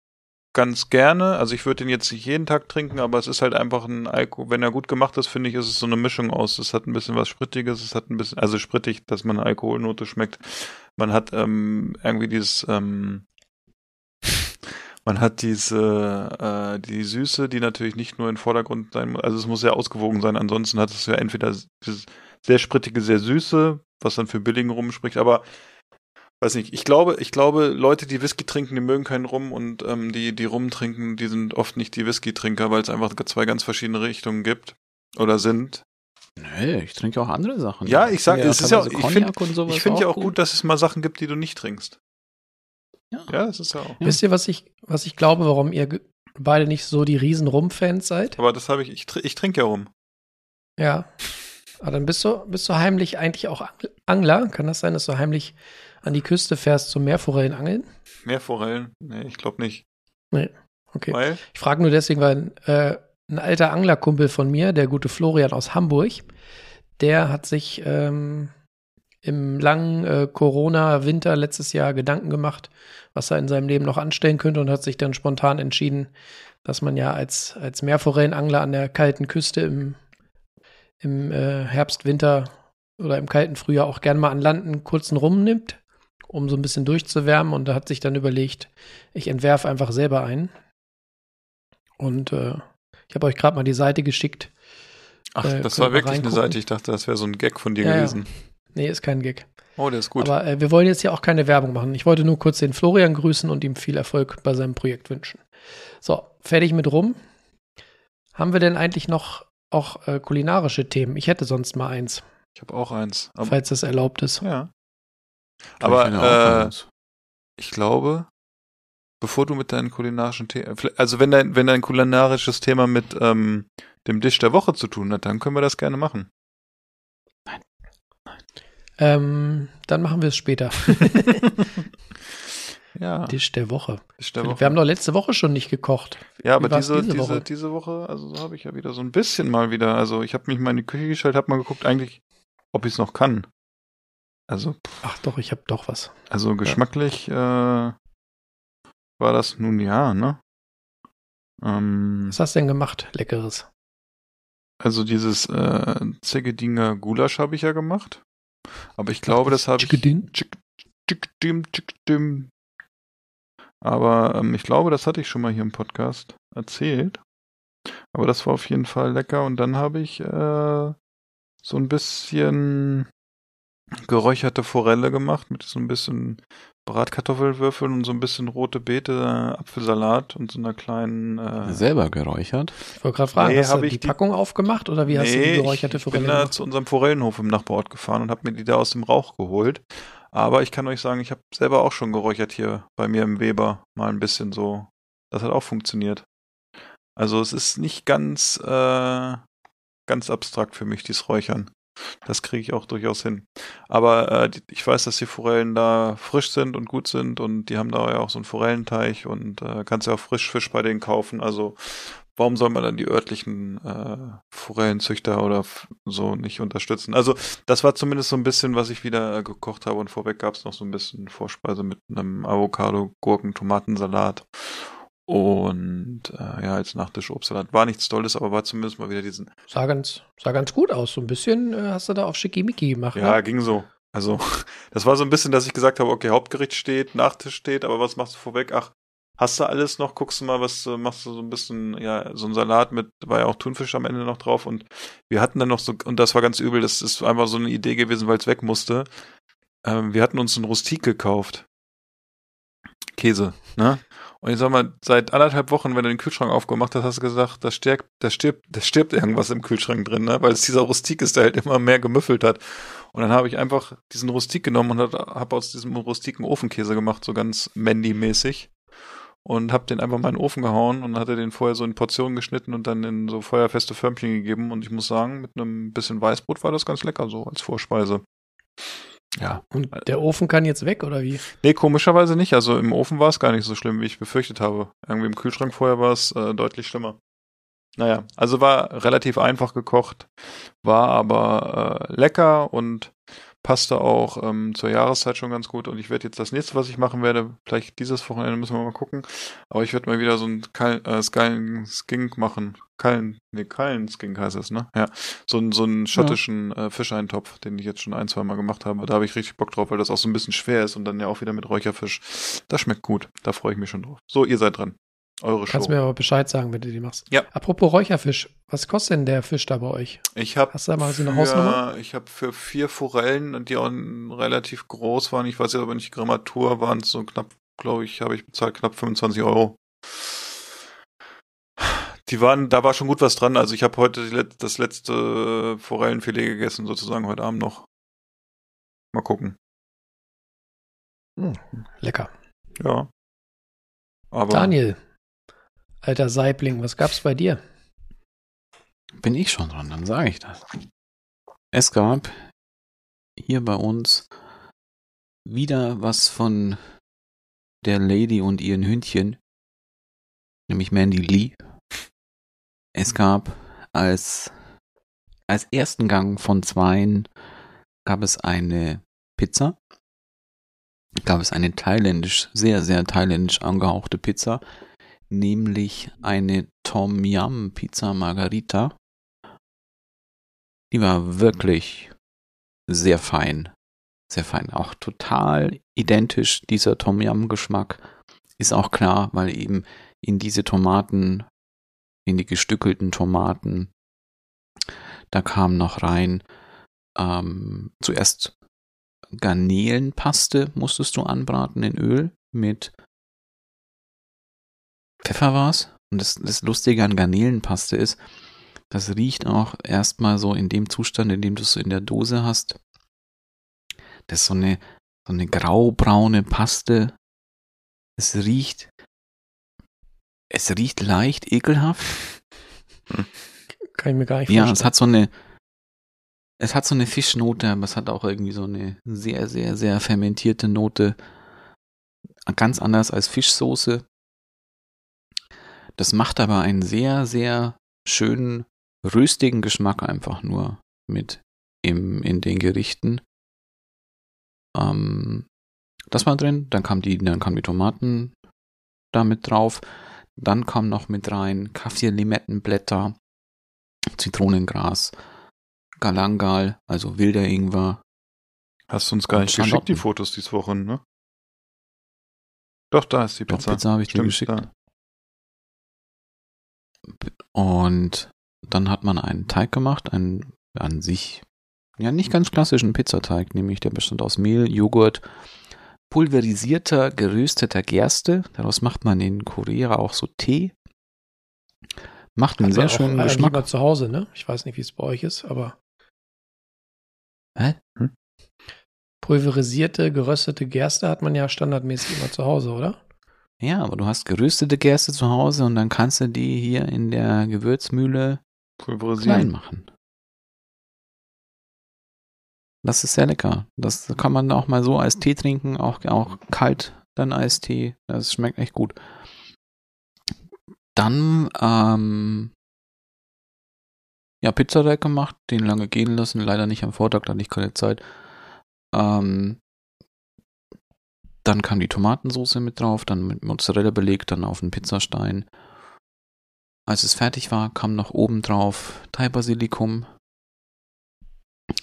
ganz gerne, also ich würde den jetzt nicht jeden Tag trinken, aber es ist halt einfach ein Alkohol, wenn er gut gemacht ist, finde ich, ist es so eine Mischung aus, es hat ein bisschen was Sprittiges, es hat ein bisschen, also sprittig, dass man eine Alkoholnote schmeckt. Man hat ähm, irgendwie dieses, ähm, man hat diese äh, die Süße, die natürlich nicht nur im Vordergrund sein muss, also es muss sehr ausgewogen sein, ansonsten hat es ja entweder sehr sprittige, sehr süße, was dann für billigen Rum spricht, aber weiß nicht, ich glaube, ich glaube, Leute, die Whisky trinken, die mögen keinen Rum und ähm, die, die Rum trinken, die sind oft nicht die Whisky-Trinker, weil es einfach zwei ganz verschiedene Richtungen gibt oder sind. Nee, ich trinke auch andere Sachen. Ja, ich sage, ja, es ist ja, ich finde ich finde ja auch gut, gut, dass es mal Sachen gibt, die du nicht trinkst. Ja, ja das ist ja auch. Wisst ihr, was ich, was ich glaube, warum ihr beide nicht so die riesen Rum-Fans seid? Aber das habe ich, ich, ich trinke ja Rum. Ja. Aber dann bist du, bist du heimlich eigentlich auch Angler? Kann das sein, dass du heimlich an die Küste fährst zum Meerforellen angeln? Meerforellen? Nee, ich glaube nicht. Nee, okay. Weil? Ich frage nur deswegen, weil äh, ein alter Anglerkumpel von mir, der gute Florian aus Hamburg, der hat sich ähm, im langen äh, Corona-Winter letztes Jahr Gedanken gemacht, was er in seinem Leben noch anstellen könnte und hat sich dann spontan entschieden, dass man ja als, als Meerforellenangler an der kalten Küste im, im äh, Herbst, Winter oder im kalten Frühjahr auch gerne mal an Land einen kurzen Rum nimmt, um so ein bisschen durchzuwärmen und da hat sich dann überlegt, ich entwerfe einfach selber einen. Und äh, ich habe euch gerade mal die Seite geschickt. Ach, äh, das war wirklich eine Seite. Ich dachte, das wäre so ein Gag von dir ja, gewesen. Ja. Nee, ist kein Gag. Oh, der ist gut. Aber äh, wir wollen jetzt ja auch keine Werbung machen. Ich wollte nur kurz den Florian grüßen und ihm viel Erfolg bei seinem Projekt wünschen. So, fertig mit rum. Haben wir denn eigentlich noch auch äh, kulinarische Themen? Ich hätte sonst mal eins. Ich habe auch eins. falls das erlaubt ist. Ja. Aber äh, ich glaube, bevor du mit deinen kulinarischen Themen, also wenn dein, wenn dein kulinarisches Thema mit ähm, dem Dish der Woche zu tun hat, dann können wir das gerne machen. Ähm, dann machen wir es später. ja. Tisch der Woche. Tisch der Woche. Wir haben doch letzte Woche schon nicht gekocht. Ja, aber diese, diese, Woche? diese Woche, also so habe ich ja wieder so ein bisschen mal wieder, also ich habe mich mal in die Küche gestellt, habe mal geguckt, eigentlich, ob ich es noch kann. Also. Pff. Ach doch, ich habe doch was. Also geschmacklich äh, war das nun ja, ne? Ähm, was hast du denn gemacht, Leckeres? Also dieses äh, Zegedinger Gulasch habe ich ja gemacht. Aber ich glaube, das habe ich. Aber ähm, ich glaube, das hatte ich schon mal hier im Podcast erzählt. Aber das war auf jeden Fall lecker. Und dann habe ich äh, so ein bisschen geräucherte Forelle gemacht mit so ein bisschen Bratkartoffelwürfeln und so ein bisschen rote Beete, Apfelsalat und so einer kleinen. Äh Selber geräuchert? Ich wollte gerade fragen, nee, hast du die, die Packung aufgemacht oder wie nee, hast du die geräucherte Forelle Ich bin da zu unserem Forellenhof im Nachbarort gefahren und habe mir die da aus dem Rauch geholt. Aber ich kann euch sagen, ich habe selber auch schon geräuchert hier bei mir im Weber mal ein bisschen so. Das hat auch funktioniert. Also es ist nicht ganz äh, ganz abstrakt für mich, dieses Räuchern. Das kriege ich auch durchaus hin. Aber äh, ich weiß, dass die Forellen da frisch sind und gut sind und die haben da ja auch so einen Forellenteich und äh, kannst ja auch Frischfisch bei denen kaufen. Also warum soll man dann die örtlichen äh, Forellenzüchter oder so nicht unterstützen? Also das war zumindest so ein bisschen, was ich wieder äh, gekocht habe und vorweg gab es noch so ein bisschen Vorspeise mit einem Avocado, Gurken, Tomatensalat Und äh, ja, als Nachtisch Obstsalat. War nichts Tolles, aber war zumindest mal wieder diesen. Sah ganz, sah ganz gut aus. So ein bisschen äh, hast du da auf Schickimicki gemacht. Ja, ne? ging so. Also, das war so ein bisschen, dass ich gesagt habe, okay, Hauptgericht steht, Nachtisch steht, aber was machst du vorweg? Ach, hast du alles noch? Guckst du mal, was äh, machst du so ein bisschen, ja, so ein Salat mit, war ja auch Thunfisch am Ende noch drauf und wir hatten dann noch so, und das war ganz übel, das ist einfach so eine Idee gewesen, weil es weg musste. Ähm, wir hatten uns einen Rustik gekauft. Käse, ne? Und ich sag mal, seit anderthalb Wochen, wenn du den Kühlschrank aufgemacht hast, hast du gesagt, da stirbt, da stirbt, da stirbt irgendwas im Kühlschrank drin, ne? Weil es dieser Rustik ist, der halt immer mehr gemüffelt hat. Und dann habe ich einfach diesen Rustik genommen und habe aus diesem Rustiken Ofenkäse gemacht, so ganz Mandy-mäßig. Und habe den einfach mal in den Ofen gehauen und hatte den vorher so in Portionen geschnitten und dann in so feuerfeste Förmchen gegeben. Und ich muss sagen, mit einem bisschen Weißbrot war das ganz lecker, so als Vorspeise. Ja. Und der Ofen kann jetzt weg, oder wie? Nee, komischerweise nicht. Also im Ofen war es gar nicht so schlimm, wie ich befürchtet habe. Irgendwie im Kühlschrank vorher war es äh, deutlich schlimmer. Naja, also war relativ einfach gekocht, war aber äh, lecker und passte auch ähm, zur Jahreszeit schon ganz gut. Und ich werde jetzt das nächste, was ich machen werde, vielleicht dieses Wochenende müssen wir mal gucken. Aber ich werde mal wieder so ein Kal äh, Skylen Skink machen. Kallen, nee, Kallen Skink heißt es, ne? Ja. So, so einen schottischen ja. äh, Fischeintopf, den ich jetzt schon ein, zwei Mal gemacht habe. Da habe ich richtig Bock drauf, weil das auch so ein bisschen schwer ist und dann ja auch wieder mit Räucherfisch. Das schmeckt gut. Da freue ich mich schon drauf. So, ihr seid dran. Eure Kannst Show. mir aber Bescheid sagen, wenn du die machst. Ja. Apropos Räucherfisch, was kostet denn der Fisch da bei euch? Ich habe Hast du da mal so eine Hausnummer? Ich habe für vier Forellen, die auch relativ groß waren, ich weiß jetzt aber nicht Grammatur, waren so knapp, glaube ich, habe ich bezahlt knapp 25 Euro. Die waren, da war schon gut was dran. Also ich habe heute das letzte Forellenfilet gegessen, sozusagen heute Abend noch. Mal gucken. Hm, lecker. Ja. Aber Daniel, Alter Saibling, was gab's bei dir? Bin ich schon dran, dann sage ich das. Es gab hier bei uns wieder was von der Lady und ihren Hündchen, nämlich Mandy Lee. Es gab als, als ersten Gang von zweien gab es eine Pizza. Gab es eine thailändisch, sehr, sehr thailändisch angehauchte Pizza nämlich eine Tom Yum Pizza Margarita. Die war wirklich sehr fein. Sehr fein. Auch total identisch dieser Tom Yum Geschmack. Ist auch klar, weil eben in diese Tomaten, in die gestückelten Tomaten, da kam noch rein ähm, zuerst Garnelenpaste musstest du anbraten in Öl mit Pfeffer war's. Und das, das Lustige an Garnelenpaste ist, das riecht auch erstmal so in dem Zustand, in dem du es in der Dose hast. Das ist so eine, so eine graubraune Paste. Es riecht, es riecht leicht ekelhaft. Kann ich mir gar nicht vorstellen. Ja, es hat so eine, es hat so eine Fischnote, aber es hat auch irgendwie so eine sehr, sehr, sehr fermentierte Note. Ganz anders als Fischsoße. Das macht aber einen sehr, sehr schönen, röstigen Geschmack einfach nur mit im, in den Gerichten. Ähm, das war drin, dann kam die, dann kamen die Tomaten damit drauf. Dann kam noch mit rein Kaffee-Limettenblätter, Zitronengras, Galangal, also wilder Ingwer. Hast du uns gar nicht geschickt, die Fotos diese Woche, ne? Doch, da ist die Pizza. Doch, Pizza habe ich Stimmt, dir geschickt. Da. Und dann hat man einen Teig gemacht, einen an sich ja nicht ganz klassischen Pizzateig, nämlich der bestand aus Mehl, Joghurt, pulverisierter, gerösteter Gerste. Daraus macht man in Korea auch so Tee. Macht einen sehr schönen Geschmack. Lieber zu Hause, ne? Ich weiß nicht, wie es bei euch ist, aber. Hä? Hm? Pulverisierte, geröstete Gerste hat man ja standardmäßig immer zu Hause, oder? Ja, aber du hast geröstete Gerste zu Hause und dann kannst du die hier in der Gewürzmühle klein machen. Das ist sehr lecker. Das kann man auch mal so als Tee trinken, auch, auch kalt dann Eistee. Das schmeckt echt gut. Dann, ähm, ja, Pizzateig gemacht, den lange gehen lassen, leider nicht am Vortag, da hatte ich keine Zeit. Ähm, Dann kam die Tomatensauce mit drauf, dann mit Mozzarella belegt, dann auf den Pizzastein. Als es fertig war, kam noch oben drauf Thai-Basilikum.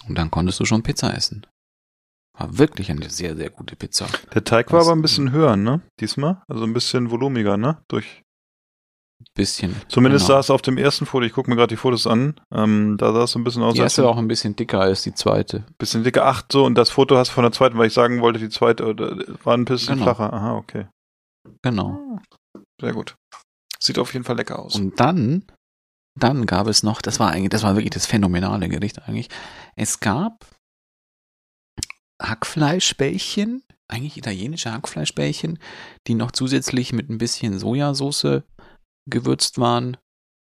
Und dann konntest du schon Pizza essen. War wirklich eine sehr, sehr gute Pizza. Der Teig war aber ein bisschen höher, ne? Diesmal? Also ein bisschen volumiger, ne? Durch bisschen. Zumindest genau. sah es auf dem ersten Foto, ich gucke mir gerade die Fotos an, ähm, da sah es so ein bisschen aus. Die erste war auch ein bisschen dicker als die zweite. Bisschen dicker, ach so, und das Foto hast du von der zweiten, weil ich sagen wollte, die zweite äh, war ein bisschen genau. flacher. Aha, okay. Genau. Sehr gut. Sieht auf jeden Fall lecker aus. Und dann, dann gab es noch, das war eigentlich, das war wirklich das phänomenale Gericht eigentlich. Es gab Hackfleischbällchen, eigentlich italienische Hackfleischbällchen, die noch zusätzlich mit ein bisschen Sojasauce gewürzt waren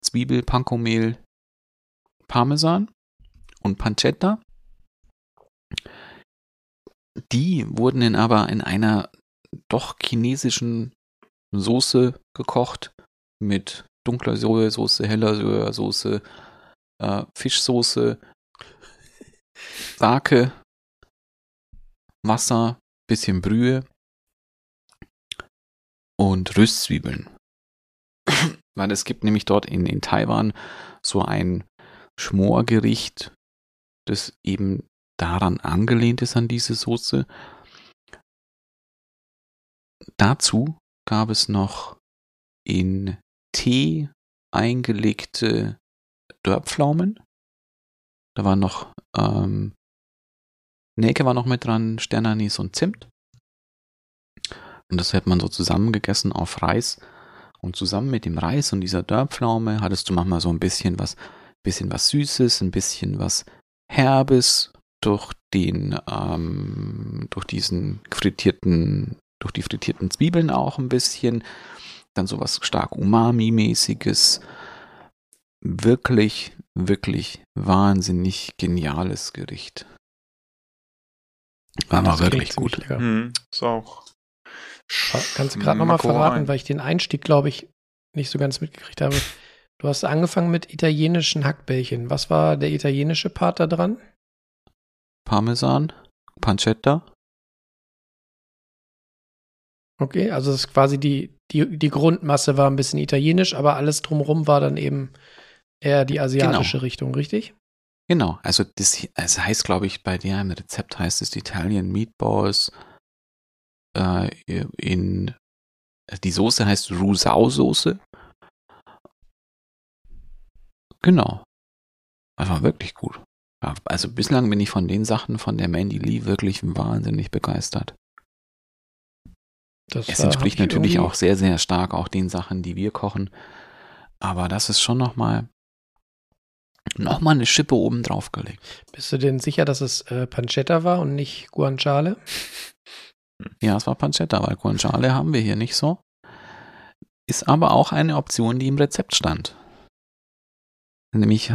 Zwiebel, Pankomehl, Parmesan und Pancetta. Die wurden dann aber in einer doch chinesischen Soße gekocht mit dunkler Sojasauce, heller Sojasauce, äh, Fischsoße, Sake, Wasser, bisschen Brühe und Röstzwiebeln. Weil es gibt nämlich dort in, in Taiwan so ein Schmorgericht, das eben daran angelehnt ist an diese Soße. Dazu gab es noch in Tee eingelegte Dörrpflaumen. Da war noch ähm, Nelke war noch mit dran, Sternanis und Zimt. Und das hat man so zusammengegessen auf Reis. Und zusammen mit dem Reis und dieser Dörrpflaume hattest du manchmal so ein bisschen was, bisschen was Süßes, ein bisschen was Herbes durch den, ähm, durch diesen frittierten, durch die frittierten Zwiebeln auch ein bisschen. Dann sowas stark Umami-mäßiges. Wirklich, wirklich wahnsinnig geniales Gericht. War mal wirklich gut. Hm, ist auch Kannst du gerade nochmal verraten, weil ich den Einstieg, glaube ich, nicht so ganz mitgekriegt habe. Du hast angefangen mit italienischen Hackbällchen. Was war der italienische Part da dran? Parmesan, Pancetta. Okay, also das ist quasi die, die, die Grundmasse war ein bisschen italienisch, aber alles drumherum war dann eben eher die asiatische genau. Richtung, richtig? Genau, also das, das heißt, glaube ich, bei dir im Rezept heißt es Italian Meatballs äh, in die Soße heißt Rusau-Soße. Genau. Das war wirklich gut. Also bislang bin ich von den Sachen von der Mandy Lee wirklich wahnsinnig begeistert. Das es entspricht natürlich auch sehr, sehr stark auch den Sachen, die wir kochen. Aber das ist schon nochmal noch mal eine Schippe oben drauf gelegt. Bist du denn sicher, dass es äh, Pancetta war und nicht Guanciale? Ja, es war Pancetta, weil Guanciale haben wir hier nicht so. Ist aber auch eine Option, die im Rezept stand. Nämlich,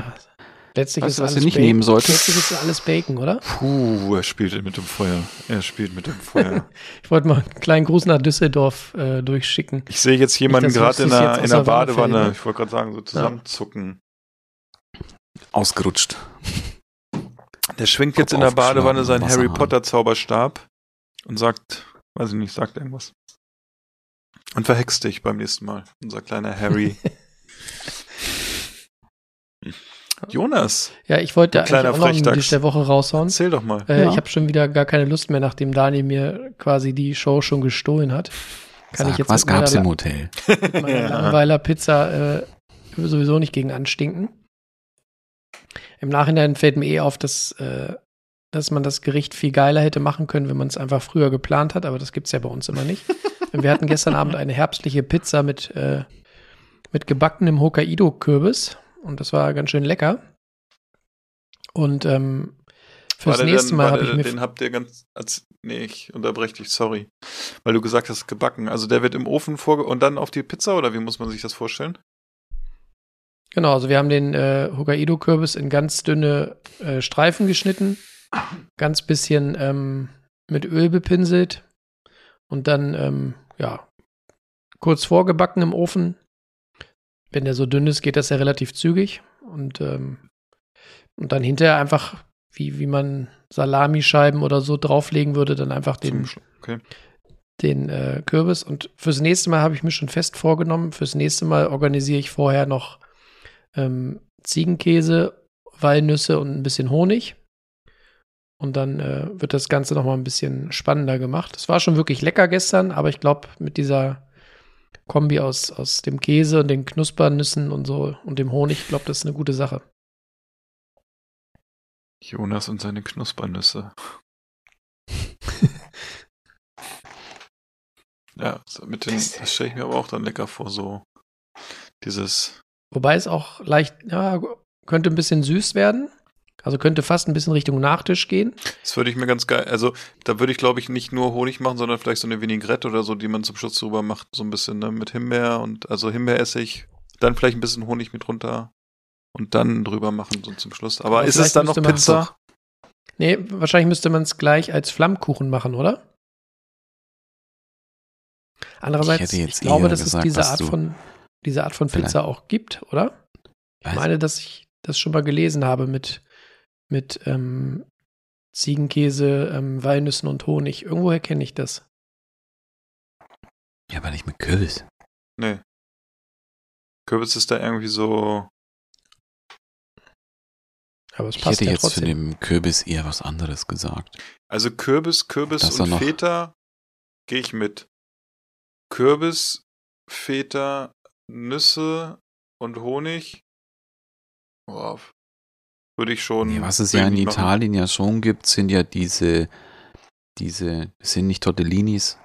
letztlich weißt, ist was du nicht Bacon. nehmen solltest. Letztlich ist alles Bacon, oder? Puh, er spielt mit dem Feuer. Er spielt mit dem Feuer. ich wollte mal einen kleinen Gruß nach Düsseldorf äh, durchschicken. Ich sehe jetzt jemanden gerade in, der, in der Badewanne, ich wollte gerade sagen, so zusammenzucken. Ausgerutscht. Der schwingt jetzt in der Badewanne seinen Harry Potter Zauberstab und sagt, weiß ich nicht, sagt irgendwas. Und verhext dich beim nächsten Mal, unser kleiner Harry. Jonas. Ja, ich wollte eigentlich auch noch einen Dish der Woche raushauen. Erzähl doch mal. Äh, ja. Ich habe schon wieder gar keine Lust mehr, nachdem Daniel mir quasi die Show schon gestohlen hat. Kann Sag, ich jetzt was gab's im Hotel? Mit meiner ja. Langweiler Pizza äh, sowieso nicht gegen anstinken. Im Nachhinein fällt mir eh auf, dass äh, dass man das Gericht viel geiler hätte machen können, wenn man es einfach früher geplant hat, aber das gibt es ja bei uns immer nicht. Wir hatten gestern Abend eine herbstliche Pizza mit, äh, mit gebackenem Hokkaido-Kürbis und das war ganz schön lecker. Und ähm, fürs war nächste Mal habe ich mir. Den habt ihr ganz. Als, nee, ich unterbreche dich, sorry. Weil du gesagt hast, gebacken. Also der wird im Ofen vorge und dann auf die Pizza oder wie muss man sich das vorstellen? Genau, also wir haben den äh, Hokkaido-Kürbis in ganz dünne äh, Streifen geschnitten ganz bisschen ähm, mit Öl bepinselt und dann, ähm, ja, kurz vorgebacken im Ofen. Wenn der so dünn ist, geht das ja relativ zügig und, ähm, und dann hinterher einfach, wie, wie man Salamischeiben oder so drauflegen würde, dann einfach den, okay. den äh, Kürbis. Und fürs nächste Mal habe ich mir schon fest vorgenommen, fürs nächste Mal organisiere ich vorher noch ähm, Ziegenkäse, Walnüsse und ein bisschen Honig. Und dann äh, wird das Ganze noch mal ein bisschen spannender gemacht. Es war schon wirklich lecker gestern, aber ich glaube, mit dieser Kombi aus, aus dem Käse und den Knuspernüssen und so und dem Honig, ich glaube, das ist eine gute Sache. Jonas und seine Knuspernüsse. ja, so mit den, das stelle ich mir aber auch dann lecker vor, so dieses. Wobei es auch leicht, ja, könnte ein bisschen süß werden. Also könnte fast ein bisschen Richtung Nachtisch gehen. Das würde ich mir ganz geil, also da würde ich glaube ich nicht nur Honig machen, sondern vielleicht so eine Vinaigrette oder so, die man zum Schluss drüber macht, so ein bisschen ne, mit Himbeer und also Himbeeressig, dann vielleicht ein bisschen Honig mit runter und dann drüber machen so zum Schluss. Aber, Aber ist es dann noch Pizza? Nee, wahrscheinlich müsste man es gleich als Flammkuchen machen, oder? Andererseits, ich, ich glaube, dass gesagt, es diese Art von diese Art von Pizza auch gibt, oder? Ich meine, dass ich das schon mal gelesen habe mit mit ähm, Ziegenkäse, ähm, Walnüssen und Honig. Irgendwoher kenne ich das. Ja, aber nicht mit Kürbis. Nee. Kürbis ist da irgendwie so. Aber es ich passt hätte ja jetzt trotzdem. für den Kürbis eher was anderes gesagt. Also Kürbis, Kürbis das und Feta gehe ich mit. Kürbis, Feta, Nüsse und Honig. Boah, würde ich schon. Nee, was es ja in machen. Italien ja schon gibt, sind ja diese, diese, sind nicht Tortellinis,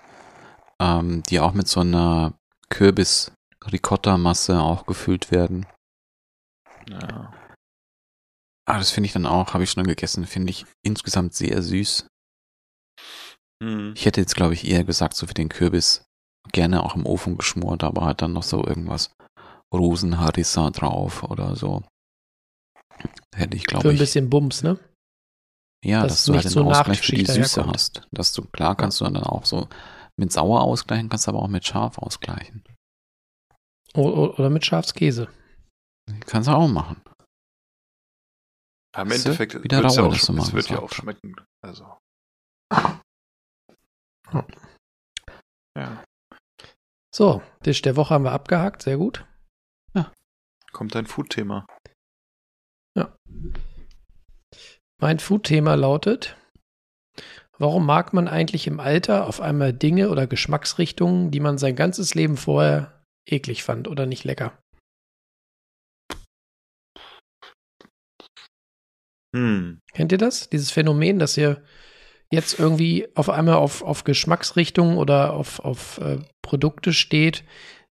ähm, die auch mit so einer Kürbis-Ricotta-Masse auch gefüllt werden. Ja. Ah, das finde ich dann auch, habe ich schon gegessen, finde ich insgesamt sehr süß. Hm. Ich hätte jetzt, glaube ich, eher gesagt, so für den Kürbis gerne auch im Ofen geschmort, aber halt dann noch so irgendwas Rosenharissa drauf oder so. Hätte ich, glaube ich. Für ein bisschen Bums, ne? Ja, dass, dass du halt den so Ausgleich für die Süße hast. Dass du, klar kannst du dann auch so mit sauer ausgleichen, kannst aber auch mit scharf ausgleichen. Oder mit Schafskäse. Kannst du auch machen. Ja, Im Endeffekt wieder rauer, ja auch, das es wird ja auch schmecken. Also. Ja. So, Tisch der Woche haben wir abgehakt, sehr gut. Ja. Kommt dein Food-Thema. Ja. Mein Food-Thema lautet, warum mag man eigentlich im Alter auf einmal Dinge oder Geschmacksrichtungen, die man sein ganzes Leben vorher eklig fand oder nicht lecker? Hm. Kennt ihr das? Dieses Phänomen, dass ihr jetzt irgendwie auf einmal auf, auf Geschmacksrichtungen oder auf, auf äh, Produkte steht,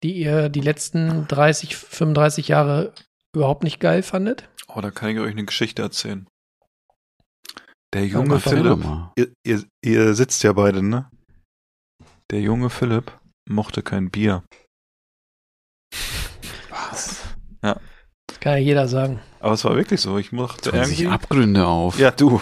die ihr die letzten 30, 35 Jahre überhaupt nicht geil fandet? Oh, da kann ich euch eine Geschichte erzählen. Der junge Philipp, ihr, ihr, ihr sitzt ja beide, ne? Der junge Philipp mochte kein Bier. Was? Ja. Kann ja jeder sagen. Aber es war wirklich so. Ich mochte irgendwie. sich Abgründe auf. Ja, du.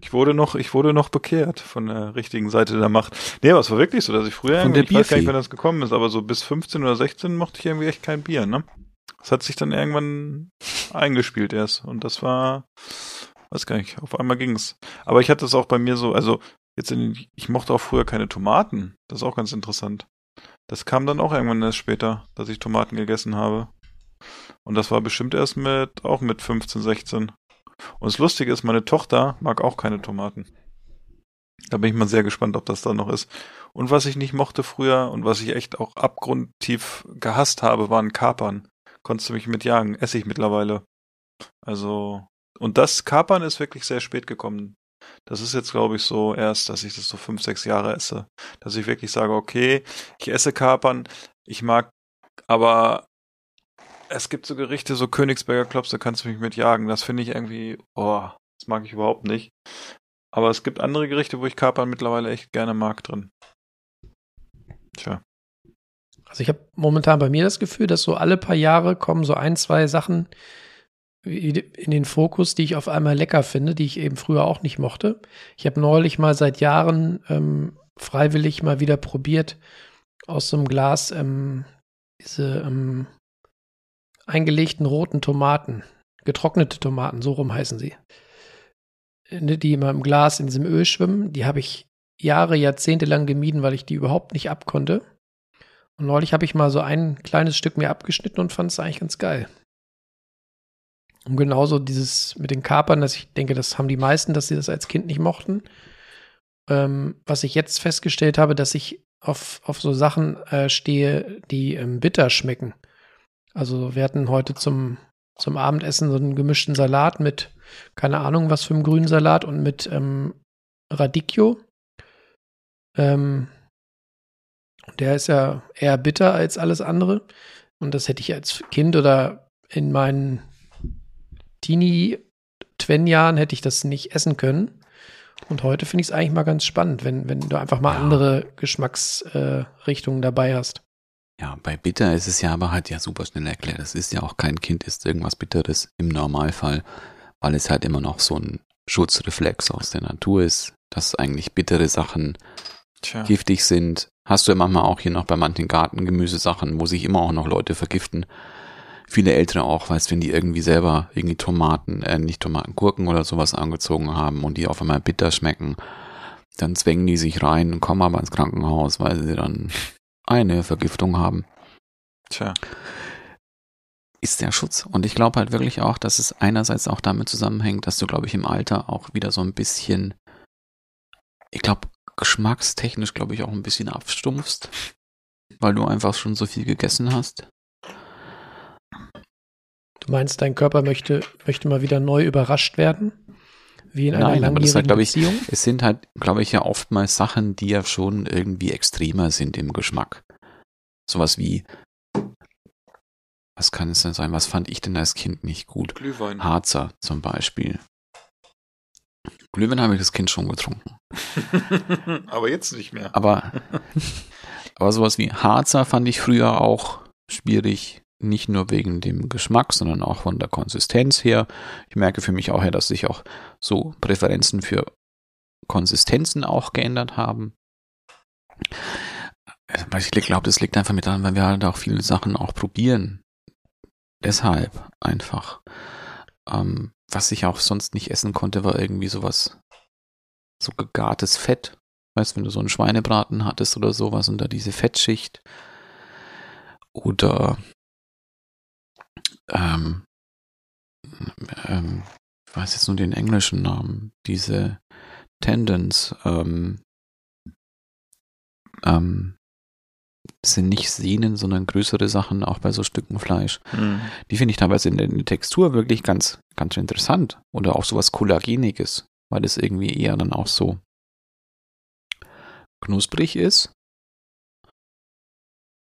Ich wurde noch, ich wurde noch bekehrt von der richtigen Seite der Macht. Nee, aber es war wirklich so, dass ich früher, von der ich weiß gar nicht, wann das gekommen ist, aber so bis 15 oder 16 mochte ich irgendwie echt kein Bier, ne? Das hat sich dann irgendwann eingespielt erst. Und das war, weiß gar nicht, auf einmal ging's. Aber ich hatte es auch bei mir so, also jetzt in, ich mochte auch früher keine Tomaten. Das ist auch ganz interessant. Das kam dann auch irgendwann erst später, dass ich Tomaten gegessen habe. Und das war bestimmt erst mit, auch mit 15, 16. Und das Lustige ist, meine Tochter mag auch keine Tomaten. Da bin ich mal sehr gespannt, ob das da noch ist. Und was ich nicht mochte früher und was ich echt auch abgrundtief gehasst habe, waren Kapern konntest du mich mitjagen. Esse ich mittlerweile. Also, und das Kapern ist wirklich sehr spät gekommen. Das ist jetzt, glaube ich, so erst, dass ich das so fünf, sechs Jahre esse. Dass ich wirklich sage, okay, ich esse Kapern, ich mag, aber es gibt so Gerichte, so Königsberger Klops, da kannst du mich mitjagen. Das finde ich irgendwie, oh, das mag ich überhaupt nicht. Aber es gibt andere Gerichte, wo ich Kapern mittlerweile echt gerne mag drin. Tja. Also ich habe momentan bei mir das Gefühl, dass so alle paar Jahre kommen so ein, zwei Sachen in den Fokus, die ich auf einmal lecker finde, die ich eben früher auch nicht mochte. Ich habe neulich mal seit Jahren ähm, freiwillig mal wieder probiert, aus so einem Glas ähm, diese ähm, eingelegten roten Tomaten, getrocknete Tomaten, so rum heißen sie, ne, die immer im Glas in diesem Öl schwimmen. Die habe ich Jahre, Jahrzehnte lang gemieden, weil ich die überhaupt nicht abkonnte. Und neulich habe ich mal so ein kleines Stück mir abgeschnitten und fand es eigentlich ganz geil. Und genauso dieses mit den Kapern, dass ich denke, das haben die meisten, dass sie das als Kind nicht mochten. Ähm, was ich jetzt festgestellt habe, dass ich auf, auf so Sachen äh, stehe, die ähm, bitter schmecken. Also wir hatten heute zum, zum Abendessen so einen gemischten Salat mit, keine Ahnung, was für einem grünen Salat und mit ähm, Radicchio. Ähm, der ist ja eher bitter als alles andere. Und das hätte ich als Kind oder in meinen Teenie-Twen-Jahren hätte ich das nicht essen können. Und heute finde ich es eigentlich mal ganz spannend, wenn, wenn du einfach mal ja. andere Geschmacksrichtungen äh, dabei hast. Ja, bei Bitter ist es ja aber halt ja super schnell erklärt. Es ist ja auch kein Kind ist irgendwas Bitteres im Normalfall, weil es halt immer noch so ein Schutzreflex aus der Natur ist, dass eigentlich bittere Sachen Tja. giftig sind. Hast du ja manchmal auch hier noch bei manchen Gartengemüsesachen, wo sich immer auch noch Leute vergiften viele Ältere auch, weißt, wenn die irgendwie selber irgendwie Tomaten, äh, nicht Tomaten, Gurken oder sowas angezogen haben und die auf einmal bitter schmecken, dann zwängen die sich rein und kommen aber ins Krankenhaus, weil sie dann eine Vergiftung haben. Tja. Ist der Schutz. Und ich glaube halt wirklich auch, dass es einerseits auch damit zusammenhängt, dass du, glaube ich, im Alter auch wieder so ein bisschen, ich glaube, geschmackstechnisch, glaube ich, auch ein bisschen abstumpfst, weil du einfach schon so viel gegessen hast. Du meinst, dein Körper möchte, möchte mal wieder neu überrascht werden? Wie in einer Nein, aber das halt, glaube ich, es sind halt, glaube ich, ja oftmals Sachen, die ja schon irgendwie extremer sind im Geschmack. Sowas wie, was kann es denn sein? Was fand ich denn als Kind nicht gut? Glühwein. Harzer zum Beispiel. Glühwein habe ich das Kind schon getrunken. aber jetzt nicht mehr. Aber, aber sowas wie Harzer fand ich früher auch schwierig nicht nur wegen dem Geschmack, sondern auch von der Konsistenz her. Ich merke für mich auch her, dass sich auch so Präferenzen für Konsistenzen auch geändert haben. Ich glaube, das liegt einfach mit daran, weil wir halt auch viele Sachen auch probieren. Deshalb einfach. Ähm, was ich auch sonst nicht essen konnte, war irgendwie sowas, so gegartes Fett. Weißt, wenn du so einen Schweinebraten hattest oder sowas und da diese Fettschicht. Oder ähm, ähm, ich weiß jetzt nur den englischen Namen, diese Tendons, ähm, ähm, sind nicht Sehnen, sondern größere Sachen, auch bei so Stücken Fleisch. Mhm. Die finde ich teilweise in der, in der, Textur wirklich ganz, ganz interessant. Oder auch sowas Kollageniges, weil es irgendwie eher dann auch so knusprig ist.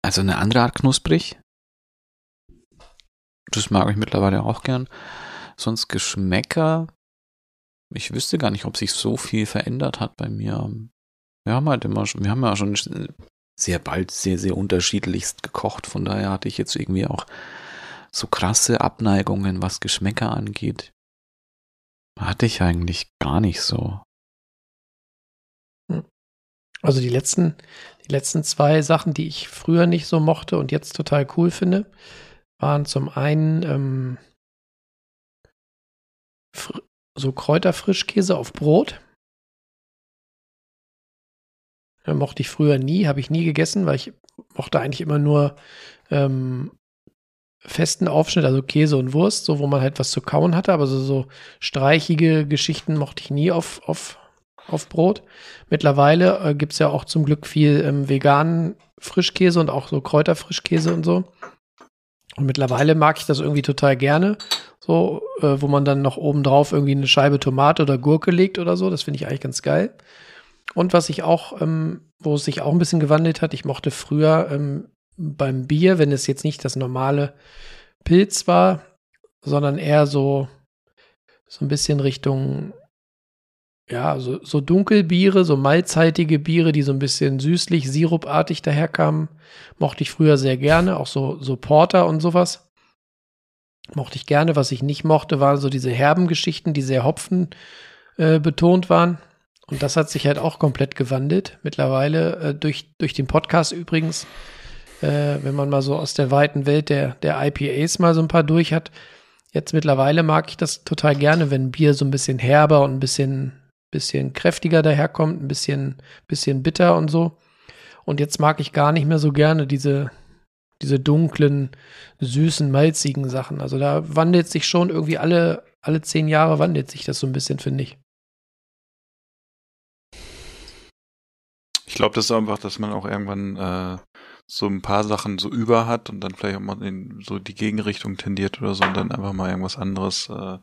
Also eine andere Art knusprig, das mag ich mittlerweile auch gern. Sonst Geschmäcker. Ich wüsste gar nicht, ob sich so viel verändert hat bei mir. Wir haben halt immer schon, wir haben ja schon sehr bald sehr, sehr unterschiedlichst gekocht. Von daher hatte ich jetzt irgendwie auch so krasse Abneigungen, was Geschmäcker angeht. Hatte ich eigentlich gar nicht so. Hm. Also die letzten, die letzten zwei Sachen, die ich früher nicht so mochte und jetzt total cool finde, waren zum einen ähm, so Kräuterfrischkäse auf Brot. Ja, mochte ich früher nie, habe ich nie gegessen, weil ich mochte eigentlich immer nur ähm, festen Aufschnitt, also Käse und Wurst, so wo man halt was zu kauen hatte, aber so, so streichige Geschichten mochte ich nie auf, auf, auf Brot. Mittlerweile äh, gibt es ja auch zum Glück viel ähm, veganen Frischkäse und auch so Kräuterfrischkäse und so. Und mittlerweile mag ich das irgendwie total gerne. So, äh, wo man dann noch oben drauf irgendwie eine Scheibe Tomate oder Gurke legt oder so. Das finde ich eigentlich ganz geil. Und was ich auch, ähm, wo es sich auch ein bisschen gewandelt hat, ich mochte früher ähm, beim Bier, wenn es jetzt nicht das normale Pilz war, sondern eher so, so ein bisschen Richtung ja, so, so Dunkelbiere, so malzhaltige Biere, die so ein bisschen süßlich, sirupartig daherkamen, mochte ich früher sehr gerne. Auch so, so Porter und sowas. Mochte ich gerne. Was ich nicht mochte, waren so diese herben Geschichten, die sehr Hopfen äh, betont waren. Und das hat sich halt auch komplett gewandelt. Mittlerweile äh, durch, durch den Podcast übrigens, äh, wenn man mal so aus der weiten Welt der, der IPAs mal so ein paar durch hat. Jetzt mittlerweile mag ich das total gerne, wenn Bier so ein bisschen herber und ein bisschen bisschen kräftiger daherkommt, ein bisschen, bisschen bitter und so. Und jetzt mag ich gar nicht mehr so gerne diese, diese dunklen, süßen, malzigen Sachen. Also da wandelt sich schon irgendwie alle, alle zehn Jahre wandelt sich das so ein bisschen, finde ich. Ich glaube, das ist einfach, dass man auch irgendwann äh, so ein paar Sachen so über hat und dann vielleicht auch mal in so die Gegenrichtung tendiert oder so und dann einfach mal irgendwas anderes äh,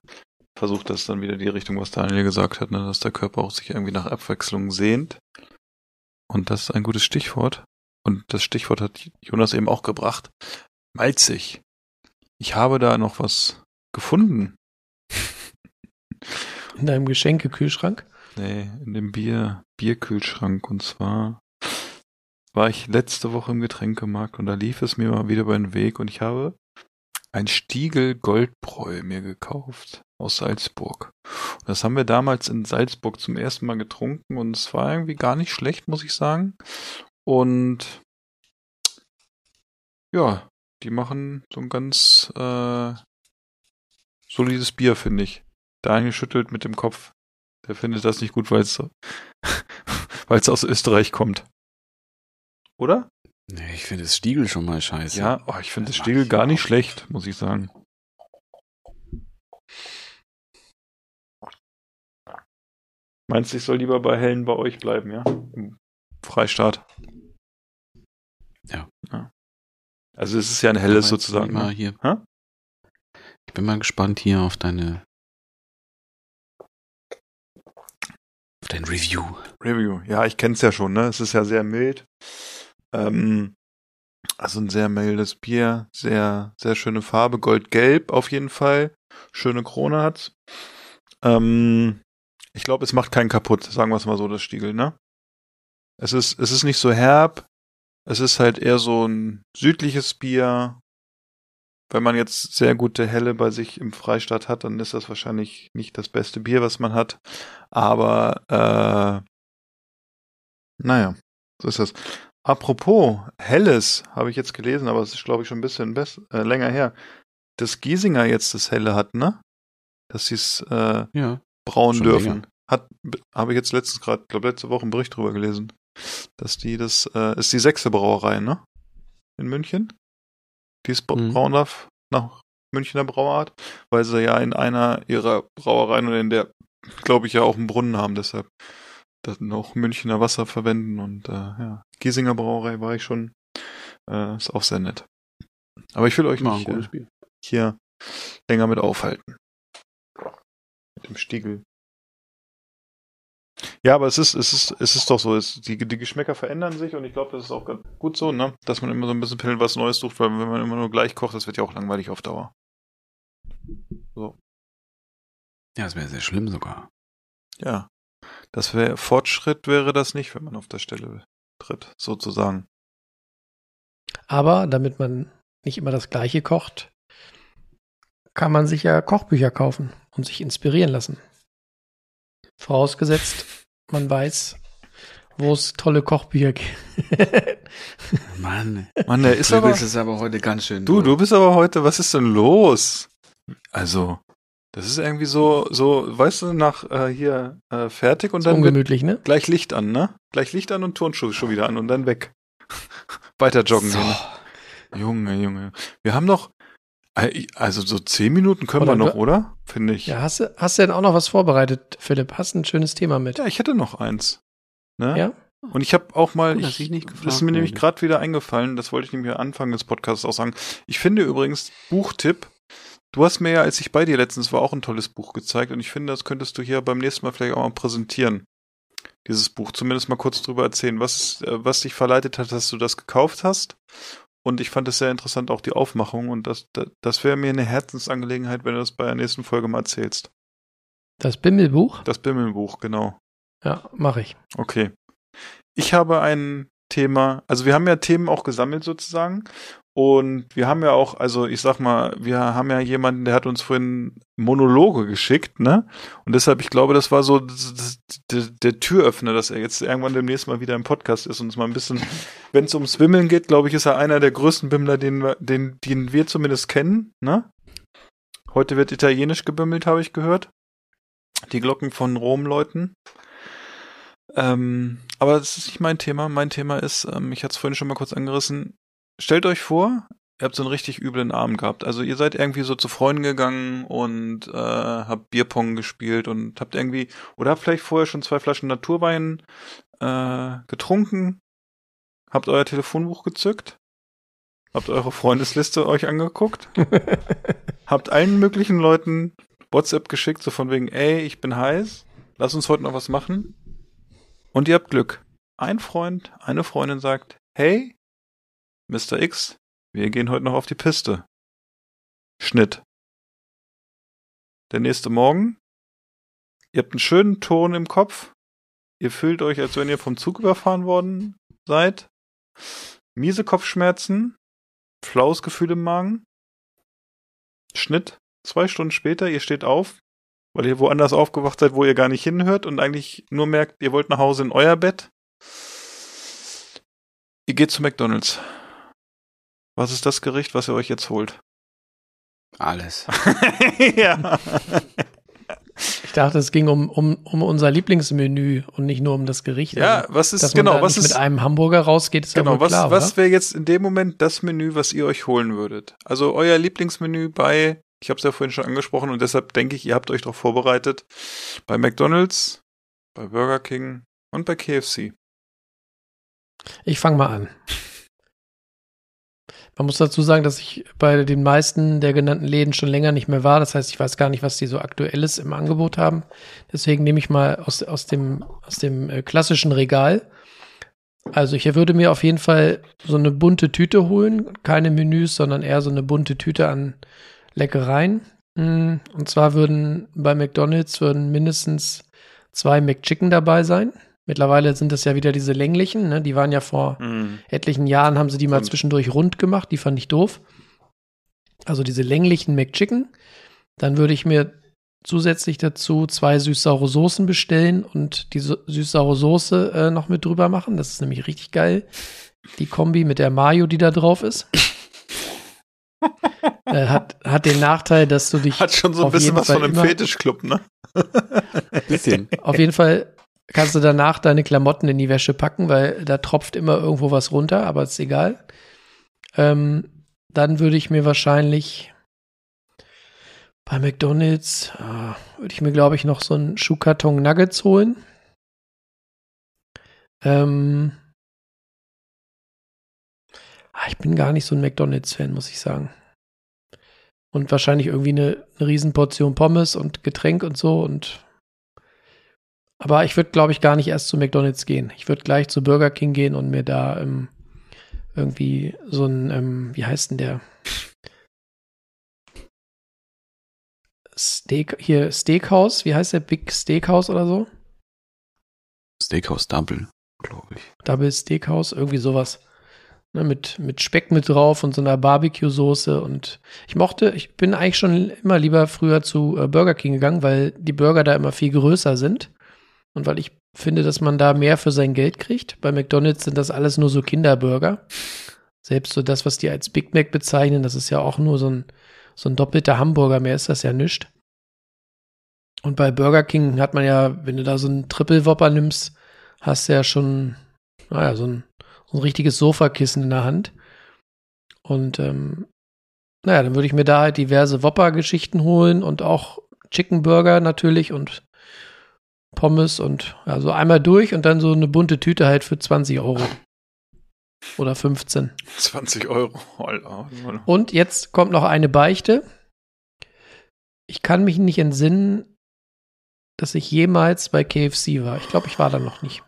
versucht, das dann wieder die Richtung, was Daniel gesagt hat, ne, dass der Körper auch sich irgendwie nach Abwechslung sehnt. Und das ist ein gutes Stichwort. Und das Stichwort hat Jonas eben auch gebracht. Malzig. Ich habe da noch was gefunden. In deinem Geschenkekühlschrank? Nee, in dem Bier, Bierkühlschrank. Und zwar war ich letzte Woche im Getränkemarkt und da lief es mir mal wieder über den Weg und ich habe ein Stiegel Goldbräu mir gekauft aus Salzburg. Und das haben wir damals in Salzburg zum ersten Mal getrunken und es war irgendwie gar nicht schlecht, muss ich sagen. Und ja, die machen so ein ganz äh, solides Bier, finde ich. Daniel schüttelt mit dem Kopf. Der findet das nicht gut, weil es weil es aus Österreich kommt. Oder? Nee, ich finde das Stiegel schon mal scheiße. Ja, oh, ich finde das, das Stiegel gar nicht schlecht, muss ich sagen. Meinst du, ich soll lieber bei Hellen bei euch bleiben, ja? Im Freistaat. Ja. ja. Also es ist ja ein helles sozusagen. Mal ne? hier. Ha? Ich bin mal gespannt hier auf deine dein Review. Review. Ja, ich kenne es ja schon, ne? Es ist ja sehr mild. Ähm, also ein sehr mildes Bier, sehr, sehr schöne Farbe, goldgelb auf jeden Fall. Schöne Krone hat's. Ähm, ich glaube, es macht keinen kaputt, sagen wir es mal so, das Stiegel, ne? Es ist, es ist nicht so herb. Es ist halt eher so ein südliches Bier. Wenn man jetzt sehr gute Helle bei sich im Freistaat hat, dann ist das wahrscheinlich nicht das beste Bier, was man hat. Aber, äh, naja, so ist das. Apropos Helles, habe ich jetzt gelesen, aber es ist, glaube ich, schon ein bisschen äh, länger her, dass Giesinger jetzt das Helle hat, ne? Dass sie es äh, ja, brauen dürfen. Länger. Hat, habe ich jetzt letztens gerade, glaube letzte Woche einen Bericht drüber gelesen. Dass die das, äh, ist die sechste Brauerei, ne? In München? Die es mhm. brauen darf nach Münchner Brauart, weil sie ja in einer ihrer Brauereien oder in der, glaube ich, ja auch einen Brunnen haben, deshalb dann auch Münchner Wasser verwenden und äh, ja, Giesinger Brauerei war ich schon. Äh, ist auch sehr nett. Aber ich will euch Mal nicht äh, hier länger mit aufhalten. Mit dem Stiegel. Ja, aber es ist, es ist, es ist doch so, es, die, die Geschmäcker verändern sich und ich glaube, das ist auch ganz gut so, ne? Dass man immer so ein bisschen was Neues sucht, weil wenn man immer nur gleich kocht, das wird ja auch langweilig auf Dauer. So. Ja, das wäre sehr schlimm sogar. Ja. Das wäre Fortschritt wäre das nicht, wenn man auf der Stelle tritt, sozusagen. Aber damit man nicht immer das Gleiche kocht, kann man sich ja Kochbücher kaufen und sich inspirieren lassen. Vorausgesetzt, man weiß, wo es tolle Kochbücher gibt. Mann, Mann, der ist du aber, bist es aber heute ganz schön. Du, du bist aber heute, was ist denn los? Also, das ist irgendwie so, so, weißt du, nach äh, hier äh, fertig und so dann ungemütlich, ne? gleich Licht an, ne? Gleich Licht an und Turnschuhe schon wieder an und dann weg. Weiter joggen so. gehen. Junge, Junge. Wir haben noch, also so zehn Minuten können oder wir noch, oder? Finde ich. Ja, hast du, hast du denn auch noch was vorbereitet, Philipp? Hast du ein schönes Thema mit? Ja, ich hätte noch eins. Ne? Ja. Und ich habe auch mal, Gut, ich, ich nicht gefragt, das ist mir nämlich gerade wieder eingefallen, das wollte ich nämlich am Anfang des Podcasts auch sagen. Ich finde übrigens, Buchtipp, Du hast mir ja, als ich bei dir letztens war, auch ein tolles Buch gezeigt und ich finde, das könntest du hier beim nächsten Mal vielleicht auch mal präsentieren. Dieses Buch. Zumindest mal kurz drüber erzählen, was, äh, was dich verleitet hat, dass du das gekauft hast. Und ich fand es sehr interessant, auch die Aufmachung. Und das, das, das wäre mir eine Herzensangelegenheit, wenn du das bei der nächsten Folge mal erzählst. Das Bimmelbuch? Das Bimmelbuch, genau. Ja, mache ich. Okay. Ich habe ein Thema, also wir haben ja Themen auch gesammelt sozusagen und wir haben ja auch, also ich sag mal, wir haben ja jemanden, der hat uns vorhin Monologe geschickt, ne? Und deshalb, ich glaube, das war so der Türöffner, dass er jetzt irgendwann demnächst mal wieder im Podcast ist und uns mal ein bisschen, wenn es ums Wimmeln geht, glaube ich, ist er einer der größten Bimmler, den, wir, den, den wir zumindest kennen, ne? Heute wird italienisch gebimmelt, habe ich gehört. die Glocken von Rom läuten. Ähm, aber das ist nicht mein Thema. Mein Thema ist, ähm, ich hatte es vorhin schon mal kurz angerissen. Stellt euch vor, ihr habt so einen richtig üblen Abend gehabt. Also ihr seid irgendwie so zu Freunden gegangen und äh, habt Bierpong gespielt und habt irgendwie, oder habt vielleicht vorher schon zwei Flaschen Naturwein äh, getrunken, habt euer Telefonbuch gezückt, habt eure Freundesliste euch angeguckt, habt allen möglichen Leuten WhatsApp geschickt, so von wegen, ey, ich bin heiß, lass uns heute noch was machen. Und ihr habt Glück. Ein Freund, eine Freundin sagt, hey, Mr. X, wir gehen heute noch auf die Piste. Schnitt. Der nächste Morgen. Ihr habt einen schönen Ton im Kopf. Ihr fühlt euch, als wenn ihr vom Zug überfahren worden seid. Miese Kopfschmerzen. Flaues Gefühl im Magen. Schnitt. Zwei Stunden später, ihr steht auf, weil ihr woanders aufgewacht seid, wo ihr gar nicht hinhört und eigentlich nur merkt, ihr wollt nach Hause in euer Bett. Ihr geht zu McDonalds. Was ist das Gericht, was ihr euch jetzt holt? Alles. ja. Ich dachte, es ging um, um, um unser Lieblingsmenü und nicht nur um das Gericht. Ja, also, was ist dass genau, was ist mit einem Hamburger rausgeht, ist genau, ja wohl was, klar, was wäre jetzt in dem Moment das Menü, was ihr euch holen würdet? Also euer Lieblingsmenü bei, ich habe es ja vorhin schon angesprochen und deshalb denke ich, ihr habt euch darauf vorbereitet, bei McDonald's, bei Burger King und bei KFC. Ich fange mal an. Man muss dazu sagen, dass ich bei den meisten der genannten Läden schon länger nicht mehr war. Das heißt, ich weiß gar nicht, was die so aktuelles im Angebot haben. Deswegen nehme ich mal aus, aus dem, aus dem äh, klassischen Regal. Also ich würde mir auf jeden Fall so eine bunte Tüte holen. Keine Menüs, sondern eher so eine bunte Tüte an Leckereien. Hm, und zwar würden bei McDonald's würden mindestens zwei McChicken dabei sein. Mittlerweile sind das ja wieder diese länglichen, ne? Die waren ja vor mhm. etlichen Jahren, haben sie die mal zwischendurch rund gemacht, die fand ich doof. Also diese länglichen McChicken. Dann würde ich mir zusätzlich dazu zwei süß-saure Soßen bestellen und die süß-saure Soße äh, noch mit drüber machen. Das ist nämlich richtig geil. Die Kombi mit der Mayo, die da drauf ist. äh, hat, hat den Nachteil, dass du dich. Hat schon so ein bisschen was Fall von einem Fetischclub, ne? bisschen. Auf jeden Fall kannst du danach deine Klamotten in die Wäsche packen, weil da tropft immer irgendwo was runter, aber ist egal. Ähm, dann würde ich mir wahrscheinlich bei McDonalds, äh, würde ich mir, glaube ich, noch so einen Schuhkarton Nuggets holen. Ähm, ah, ich bin gar nicht so ein McDonalds-Fan, muss ich sagen. Und wahrscheinlich irgendwie eine, eine Riesenportion Pommes und Getränk und so und aber ich würde, glaube ich, gar nicht erst zu McDonalds gehen. Ich würde gleich zu Burger King gehen und mir da ähm, irgendwie so ein, ähm, wie heißt denn der? Steak, hier Steakhouse, wie heißt der? Big Steakhouse oder so? Steakhouse Double, glaube ich. Double Steakhouse, irgendwie sowas. Ne, mit, mit Speck mit drauf und so einer Barbecue-Soße. Und ich mochte, ich bin eigentlich schon immer lieber früher zu äh, Burger King gegangen, weil die Burger da immer viel größer sind. Und weil ich finde, dass man da mehr für sein Geld kriegt. Bei McDonalds sind das alles nur so Kinderburger. Selbst so das, was die als Big Mac bezeichnen, das ist ja auch nur so ein, so ein doppelter Hamburger, mehr ist das ja nicht. Und bei Burger King hat man ja, wenn du da so einen Triple Whopper nimmst, hast du ja schon, naja, so ein, so ein richtiges Sofakissen in der Hand. Und ähm, naja, dann würde ich mir da halt diverse Whopper-Geschichten holen und auch Chicken Burger natürlich und Pommes und so einmal durch und dann so eine bunte Tüte halt für 20 Euro. Oder 15. 20 Euro. Und jetzt kommt noch eine Beichte. Ich kann mich nicht entsinnen, dass ich jemals bei KFC war. Ich glaube, ich war da noch nicht.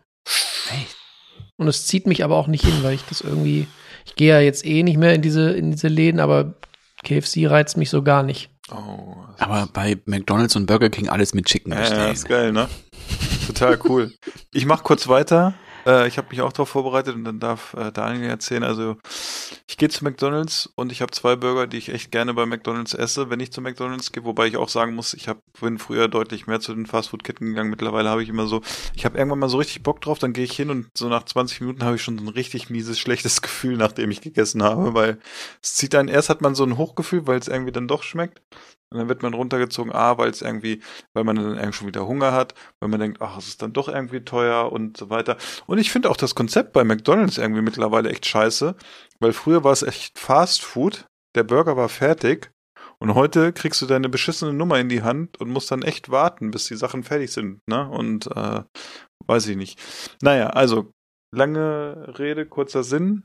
Und es zieht mich aber auch nicht hin, weil ich das irgendwie. Ich gehe ja jetzt eh nicht mehr in diese, in diese Läden, aber KFC reizt mich so gar nicht. Oh, aber bei McDonalds und Burger King alles mit Chicken bestellen. Ja, ist geil, ne? Total cool. Ich mach kurz weiter. Äh, ich habe mich auch darauf vorbereitet und dann darf äh, Daniel erzählen. Also ich gehe zu McDonald's und ich habe zwei Burger, die ich echt gerne bei McDonald's esse, wenn ich zu McDonald's gehe. Wobei ich auch sagen muss, ich hab, bin früher deutlich mehr zu den Fastfood-Ketten gegangen. Mittlerweile habe ich immer so, ich habe irgendwann mal so richtig Bock drauf, dann gehe ich hin und so nach 20 Minuten habe ich schon so ein richtig mieses, schlechtes Gefühl, nachdem ich gegessen habe, weil es zieht einen, erst hat man so ein Hochgefühl, weil es irgendwie dann doch schmeckt. Und dann wird man runtergezogen, A, weil es irgendwie, weil man dann irgendwie schon wieder Hunger hat, weil man denkt, ach, es ist dann doch irgendwie teuer und so weiter. Und ich finde auch das Konzept bei McDonalds irgendwie mittlerweile echt scheiße, weil früher war es echt Fast Food, der Burger war fertig und heute kriegst du deine beschissene Nummer in die Hand und musst dann echt warten, bis die Sachen fertig sind, ne? Und äh, weiß ich nicht. Naja, also lange Rede, kurzer Sinn.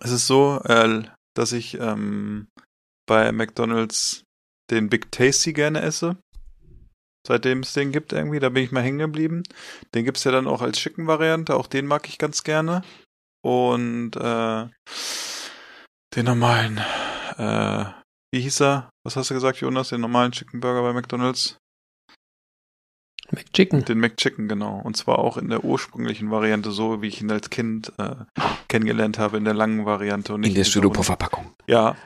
Es ist so, äh, dass ich ähm, bei McDonalds den Big Tasty gerne esse. Seitdem es den gibt irgendwie, da bin ich mal hängen geblieben. Den gibt's ja dann auch als Chicken-Variante, auch den mag ich ganz gerne. Und äh, den normalen, äh, wie hieß er? Was hast du gesagt, Jonas? Den normalen Chicken Burger bei McDonalds? McChicken. Den McChicken, genau. Und zwar auch in der ursprünglichen Variante, so wie ich ihn als Kind äh, kennengelernt habe, in der langen Variante. Und nicht in der Styroporverpackung. Ja,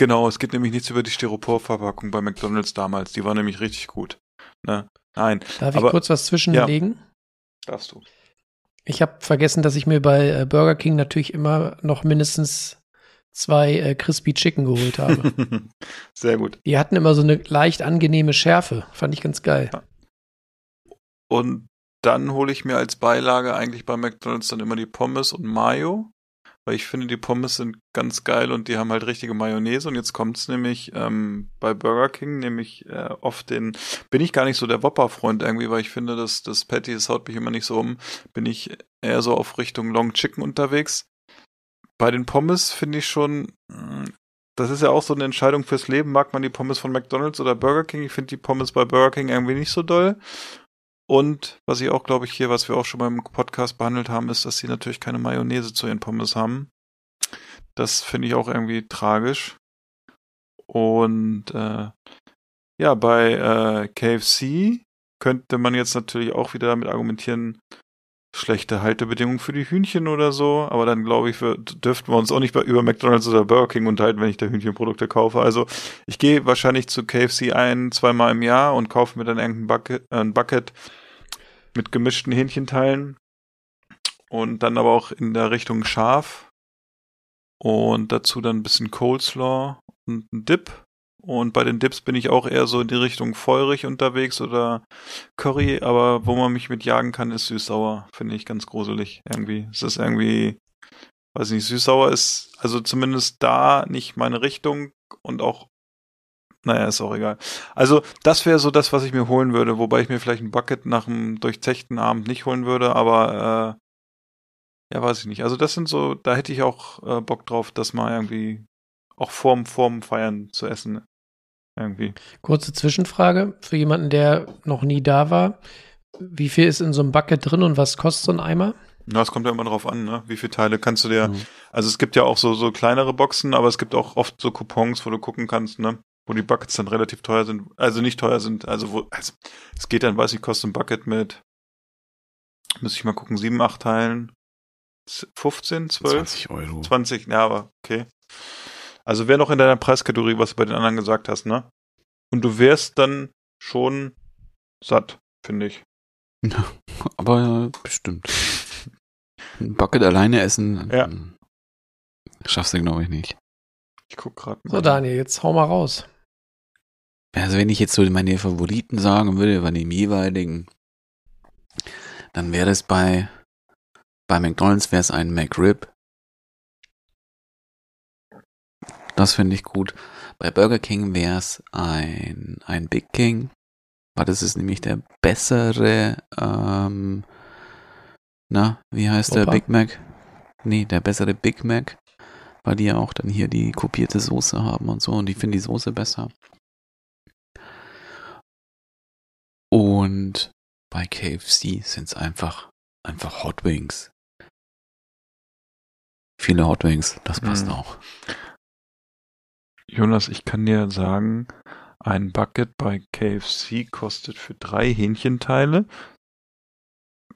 genau. Es geht nämlich nichts über die Styroporverpackung bei McDonalds damals. Die war nämlich richtig gut. Ne? Nein. Darf aber, ich kurz was zwischenlegen? Ja, darfst du. Ich habe vergessen, dass ich mir bei äh, Burger King natürlich immer noch mindestens zwei äh, Crispy Chicken geholt habe. Sehr gut. Die hatten immer so eine leicht angenehme Schärfe. Fand ich ganz geil. Ja. Und dann hole ich mir als Beilage eigentlich bei McDonalds dann immer die Pommes und Mayo, weil ich finde, die Pommes sind ganz geil und die haben halt richtige Mayonnaise. Und jetzt kommt's nämlich ähm, bei Burger King, nämlich äh, oft den, bin ich gar nicht so der Whopper-Freund irgendwie, weil ich finde, dass das Patty, das haut mich immer nicht so um, bin ich eher so auf Richtung Long Chicken unterwegs. Bei den Pommes finde ich schon, hm, das ist ja auch so eine Entscheidung fürs Leben. Mag man die Pommes von McDonalds oder Burger King? Ich finde die Pommes bei Burger King irgendwie nicht so doll. Und was ich auch, glaube ich, hier, was wir auch schon beim Podcast behandelt haben, ist, dass sie natürlich keine Mayonnaise zu ihren Pommes haben. Das finde ich auch irgendwie tragisch. Und äh, ja, bei äh, KFC könnte man jetzt natürlich auch wieder damit argumentieren, schlechte Haltebedingungen für die Hühnchen oder so, aber dann glaube ich, wir, dürften wir uns auch nicht über McDonalds oder Burger King unterhalten, wenn ich da Hühnchenprodukte kaufe. Also ich gehe wahrscheinlich zu KFC ein, zweimal im Jahr und kaufe mir dann irgendein Bucket, äh, ein Bucket mit gemischten Hähnchenteilen und dann aber auch in der Richtung scharf und dazu dann ein bisschen Coleslaw und ein Dip und bei den Dips bin ich auch eher so in die Richtung feurig unterwegs oder Curry, aber wo man mich mit jagen kann, ist süß-sauer. Finde ich ganz gruselig irgendwie. Es ist irgendwie, weiß nicht, süß-sauer ist also zumindest da nicht meine Richtung und auch, naja, ist auch egal. Also das wäre so das, was ich mir holen würde, wobei ich mir vielleicht ein Bucket nach einem durchzechten Abend nicht holen würde, aber äh, ja, weiß ich nicht. Also das sind so, da hätte ich auch äh, Bock drauf, das mal irgendwie auch vorm, vorm Feiern zu essen. Irgendwie. Kurze Zwischenfrage für jemanden, der noch nie da war. Wie viel ist in so einem Bucket drin und was kostet so ein Eimer? Na, es kommt ja immer drauf an, ne? Wie viele Teile kannst du dir. Mhm. Also es gibt ja auch so, so kleinere Boxen, aber es gibt auch oft so Coupons, wo du gucken kannst, ne? Wo die Buckets dann relativ teuer sind. Also nicht teuer sind, also wo. Also, es geht dann, weiß ich, kostet ein Bucket mit. Müsste ich mal gucken, sieben, acht Teilen. 15, 12? 20 Euro. 20, ja, aber okay. Also wäre noch in deiner Preiskategorie, was du bei den anderen gesagt hast, ne? Und du wärst dann schon satt, finde ich. Ja, aber bestimmt. Ein Bucket alleine essen, ja. schaffst du, glaube ich, nicht. Ich guck gerade mal. So, Daniel, jetzt hau mal raus. Also, wenn ich jetzt so meine Favoriten sagen würde, bei dem jeweiligen, dann wäre es bei, bei McDonalds wäre es ein McRib Das finde ich gut. Bei Burger King wäre es ein, ein Big King, weil das ist nämlich der bessere, ähm, na, wie heißt Opa. der Big Mac? Nee, der bessere Big Mac, weil die ja auch dann hier die kopierte Soße haben und so und ich finde die Soße besser. Und bei KFC sind es einfach, einfach Hot Wings. Viele Hot Wings, das passt mhm. auch. Jonas, ich kann dir sagen, ein Bucket bei KFC kostet für drei Hähnchenteile,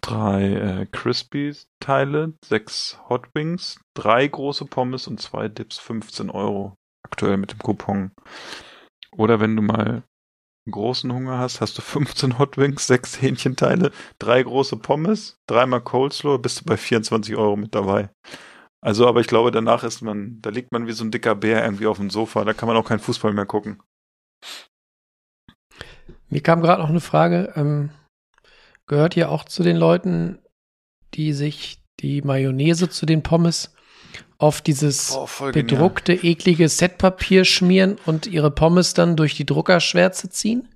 drei äh, Crispies-Teile, sechs Hot Wings, drei große Pommes und zwei Dips 15 Euro. Aktuell mit dem Coupon. Oder wenn du mal großen Hunger hast, hast du 15 Hot Wings, sechs Hähnchenteile, drei große Pommes, dreimal Coleslaw, bist du bei 24 Euro mit dabei. Also, aber ich glaube, danach ist man, da liegt man wie so ein dicker Bär irgendwie auf dem Sofa, da kann man auch keinen Fußball mehr gucken. Mir kam gerade noch eine Frage. Ähm, gehört ihr auch zu den Leuten, die sich die Mayonnaise zu den Pommes auf dieses Oh, bedruckte, eklige Setpapier schmieren und ihre Pommes dann durch die Druckerschwärze ziehen?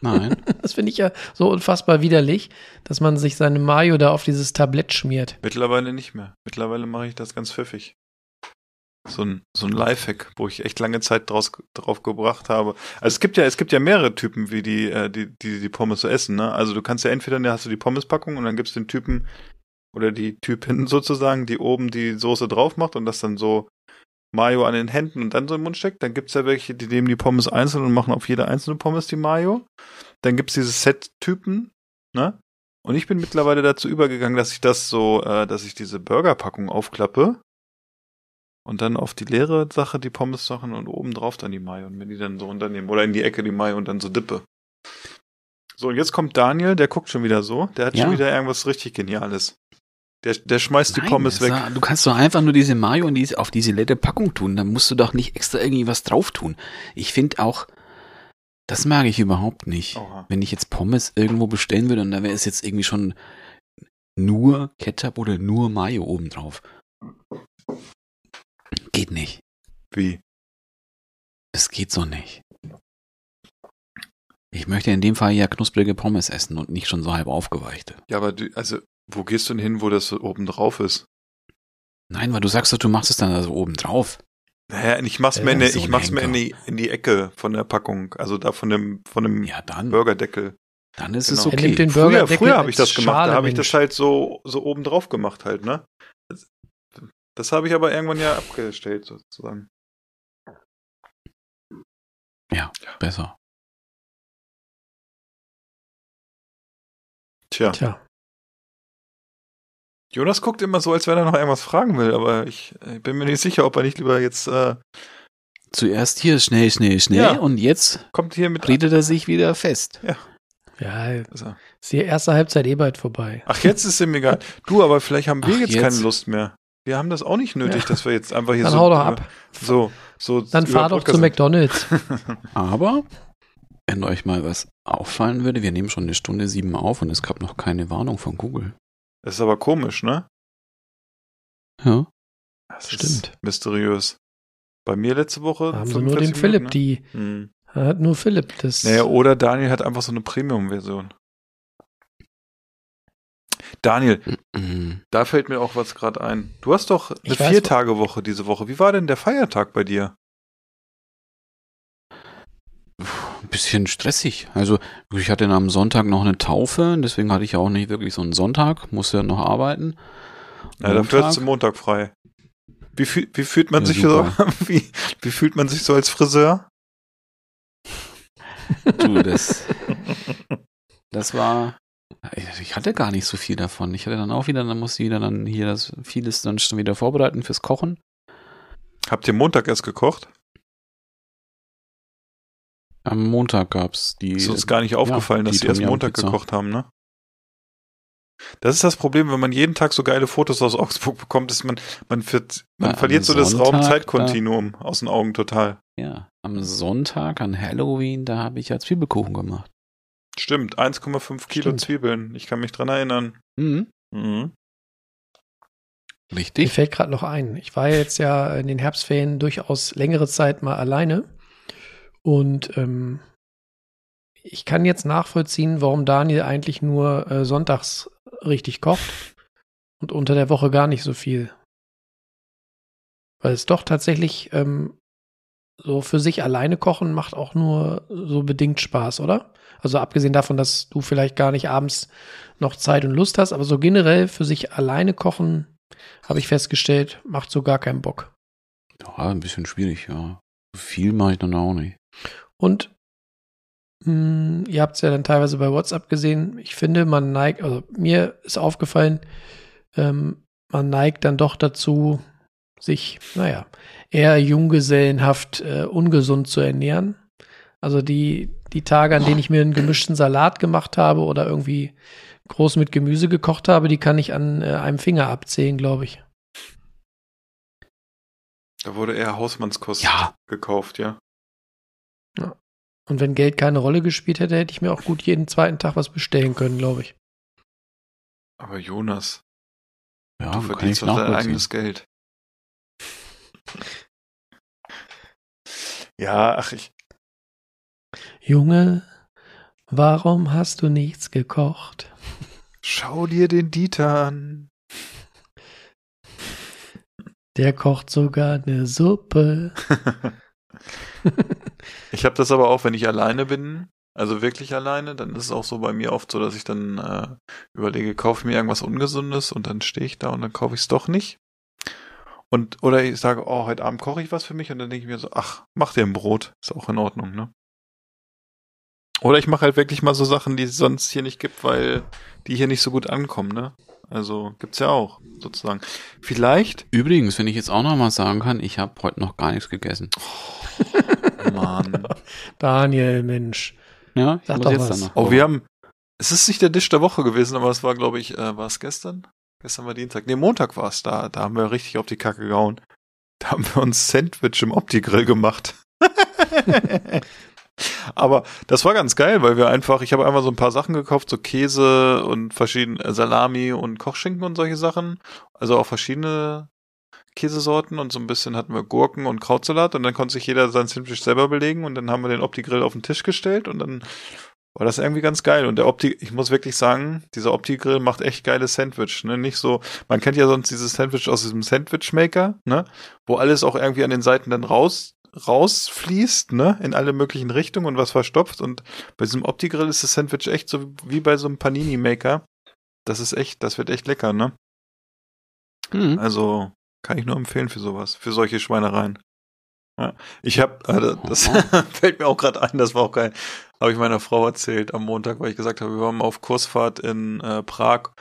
Nein. Das finde ich ja so unfassbar widerlich, dass man sich seine Mayo da auf dieses Tablett schmiert. Mittlerweile nicht mehr. Mittlerweile mache ich das ganz pfiffig. So ein, so ein Lifehack, wo ich echt lange Zeit draus, drauf gebracht habe. Also es gibt ja, es gibt ja mehrere Typen, wie die, äh, die, die, die Pommes so essen, ne? Also du kannst ja entweder, da hast du die Pommespackung und dann gibt's den Typen oder die Typin sozusagen, die oben die Soße drauf macht und das dann so Mayo an den Händen und dann so im Mund steckt. Dann gibt's ja welche, die nehmen die Pommes einzeln und machen auf jede einzelne Pommes die Mayo. Dann gibt's diese Set-Typen, ne? Und ich bin mittlerweile dazu übergegangen, dass ich das so, äh, dass ich diese Burgerpackung aufklappe und dann auf die leere Sache die Pommes-Sachen und oben drauf dann die Mayo und mir die dann so runternehme. Oder in die Ecke die Mayo und dann so dippe. So, und jetzt kommt Daniel, der guckt schon wieder so. Der hat Ja. schon wieder irgendwas richtig Geniales. Der, der schmeißt die Nein, Pommes das weg. war- Du kannst doch einfach nur diese Mayo in diese, auf diese leere Packung tun. Da musst du doch nicht extra irgendwie was drauf tun. Ich finde auch, das mag ich überhaupt nicht. Oha. Wenn ich jetzt Pommes irgendwo bestellen würde und da wäre es jetzt irgendwie schon nur Ketchup oder nur Mayo obendrauf. Geht nicht. Wie? Es geht so nicht. Ich möchte in dem Fall ja knusprige Pommes essen und nicht schon so halb aufgeweichte. Ja, aber du, also, wo gehst du denn hin, wo das so oben drauf ist? Nein, weil du sagst doch, du machst es dann also oben drauf. Naja, ich mach's Ja, mir, in, so ich mach's mir in die, in die Ecke von der Packung. Also da von dem, von dem Ja, dann, Burgerdeckel. dann ist Genau. es okay. Früher, Burgerdeckel früher habe ich das gemacht. Schale, da habe ich das halt so, so oben drauf gemacht halt, ne? Das, habe ich aber irgendwann ja abgestellt sozusagen. Besser. Tja. Tja, Jonas guckt immer so, als wenn er noch irgendwas fragen will, aber ich äh, bin mir nicht sicher, ob er nicht lieber jetzt äh, Zuerst hier schnell, schnell, schnell Ja. und jetzt kommt hier mit. redet er sich wieder fest. ja, Also, ist die erste Halbzeit eh bald vorbei. ach, jetzt ist ihm egal. Du, aber vielleicht haben wir Ach, jetzt, jetzt. keine Lust mehr. Wir haben das auch nicht nötig, Ja. dass wir jetzt einfach hier Dann so. hau doch ab. So, so. Dann fahr doch Podcast- zu McDonalds. Aber, wenn euch mal was auffallen würde, wir nehmen schon eine Stunde sieben auf und es gab noch keine Warnung von Google. Das ist aber komisch, ne? Ja. Das Stimmt. Ist mysteriös. Bei mir letzte Woche. Da haben sie nur 45 den Philipp, Minuten, die ne? Hm. da hat nur Philipp das. Naja, oder Daniel hat einfach so eine Premium-Version. Daniel, Mhm. da fällt mir auch was gerade ein. Du hast doch eine Vier-Tage-Woche diese Woche. Wie war denn der Feiertag bei dir? Ein bisschen stressig. Also, ich hatte am Sonntag noch eine Taufe, deswegen hatte ich auch nicht wirklich so einen Sonntag, musste ja noch arbeiten. Na, dafür hast du Montag frei. Wie, fühl, wie fühlt man Ja, sich so? super. Wie, wie fühlt man sich so als Friseur? Du, das, das war, ich hatte gar nicht so viel davon. Ich hatte dann auch wieder, dann musste ich wieder dann hier das vieles dann schon wieder vorbereiten fürs Kochen. Habt ihr Montag erst gekocht? Am Montag gab's die. Ist uns gar nicht aufgefallen, die dass die erst Montag Pizza. gekocht haben, ne? Das ist das Problem, wenn man jeden Tag so geile Fotos aus Augsburg bekommt, ist man, man, wird, man Ja, verliert so das Raum-Zeit-Kontinuum aus den Augen total. Ja, am Sonntag an Halloween, da habe ich ja Zwiebelkuchen gemacht. Stimmt, 1,5 Kilo Stimmt. Zwiebeln. Ich kann mich dran erinnern. Mhm. Mhm. Mir Richtig. fällt gerade noch ein. Ich war jetzt ja in den Herbstferien durchaus längere Zeit mal alleine. Und ähm, ich kann jetzt nachvollziehen, warum Daniel eigentlich nur äh, sonntags richtig kocht und unter der Woche gar nicht so viel. Weil es doch tatsächlich ähm, so für sich alleine kochen macht auch nur so bedingt Spaß, oder? Also abgesehen davon, dass du vielleicht gar nicht abends noch Zeit und Lust hast, aber so generell für sich alleine kochen habe ich festgestellt, macht so gar keinen Bock. Ja, ein bisschen schwierig, ja. Viel mache ich dann auch nicht. Und mh, ihr habt es ja dann teilweise bei WhatsApp gesehen. Ich finde, man neigt, also mir ist aufgefallen, ähm, man neigt dann doch dazu, sich, naja, eher junggesellenhaft äh, ungesund zu ernähren. Also die, die Tage, an denen ich mir einen gemischten Salat gemacht habe oder irgendwie groß mit Gemüse gekocht habe, die kann ich an äh, einem Finger abzählen, glaube ich. Da wurde eher Hausmannskost Ja. gekauft, ja. Und wenn Geld keine Rolle gespielt hätte, hätte ich mir auch gut jeden zweiten Tag was bestellen können, glaube ich. Aber Jonas, Ja, du verdienst doch dein eigenes Geld. Ja, ach, ich, Junge, warum hast du nichts gekocht? schau dir den Dieter an. Der kocht sogar eine Suppe. Ich habe das aber auch, wenn ich alleine bin, also wirklich alleine, dann ist es auch so bei mir oft so, dass ich dann äh, überlege, kaufe ich mir irgendwas Ungesundes und dann stehe ich da und dann kaufe ich es doch nicht. Und oder ich sage, oh, heute Abend koche ich was für mich und dann denke ich mir so, ach, mach dir ein Brot, ist auch in Ordnung, ne? Oder ich mache halt wirklich mal so Sachen, die es sonst hier nicht gibt, weil die hier nicht so gut ankommen, ne? Also gibt's ja auch, sozusagen. Vielleicht, Übrigens, wenn ich jetzt auch noch mal sagen kann, ich habe heute noch gar nichts gegessen. Mann. Daniel, Mensch. Ja, ich Sag muss doch jetzt was. dann noch. Oh, wir haben. Es ist nicht der Dish der Woche gewesen, aber es war, glaube ich, äh, war es gestern? Gestern war Dienstag. Nee, Montag war es da. Da haben wir richtig auf die Kacke gehauen. Da haben wir uns Sandwich im Opti-Grill gemacht. aber das war ganz geil, weil wir einfach, ich habe einmal so ein paar Sachen gekauft, so Käse und verschiedene äh, Salami und Kochschinken und solche Sachen. Also auch verschiedene Käsesorten und so ein bisschen hatten wir Gurken und Krautsalat und dann konnte sich jeder sein Sandwich selber belegen und dann haben wir den Opti-Grill auf den Tisch gestellt und dann war das irgendwie ganz geil. Und der Opti, ich muss wirklich sagen, dieser Opti-Grill macht echt geile Sandwich, ne? Nicht so, man kennt ja sonst dieses Sandwich aus diesem Sandwich-Maker, ne? Wo alles auch irgendwie an den Seiten dann raus, rausfließt, ne? In alle möglichen Richtungen und was verstopft. Und bei diesem Opti-Grill ist das Sandwich echt so wie bei so einem Panini-Maker. Das ist echt, das wird echt lecker, ne? Mhm. Also, kann ich nur empfehlen für sowas, für solche Schweinereien. Ja. Ich habe, äh, das fällt mir auch gerade ein, das war auch geil. Habe ich meiner Frau erzählt am Montag, weil ich gesagt habe, wir waren auf Kursfahrt in äh, Prag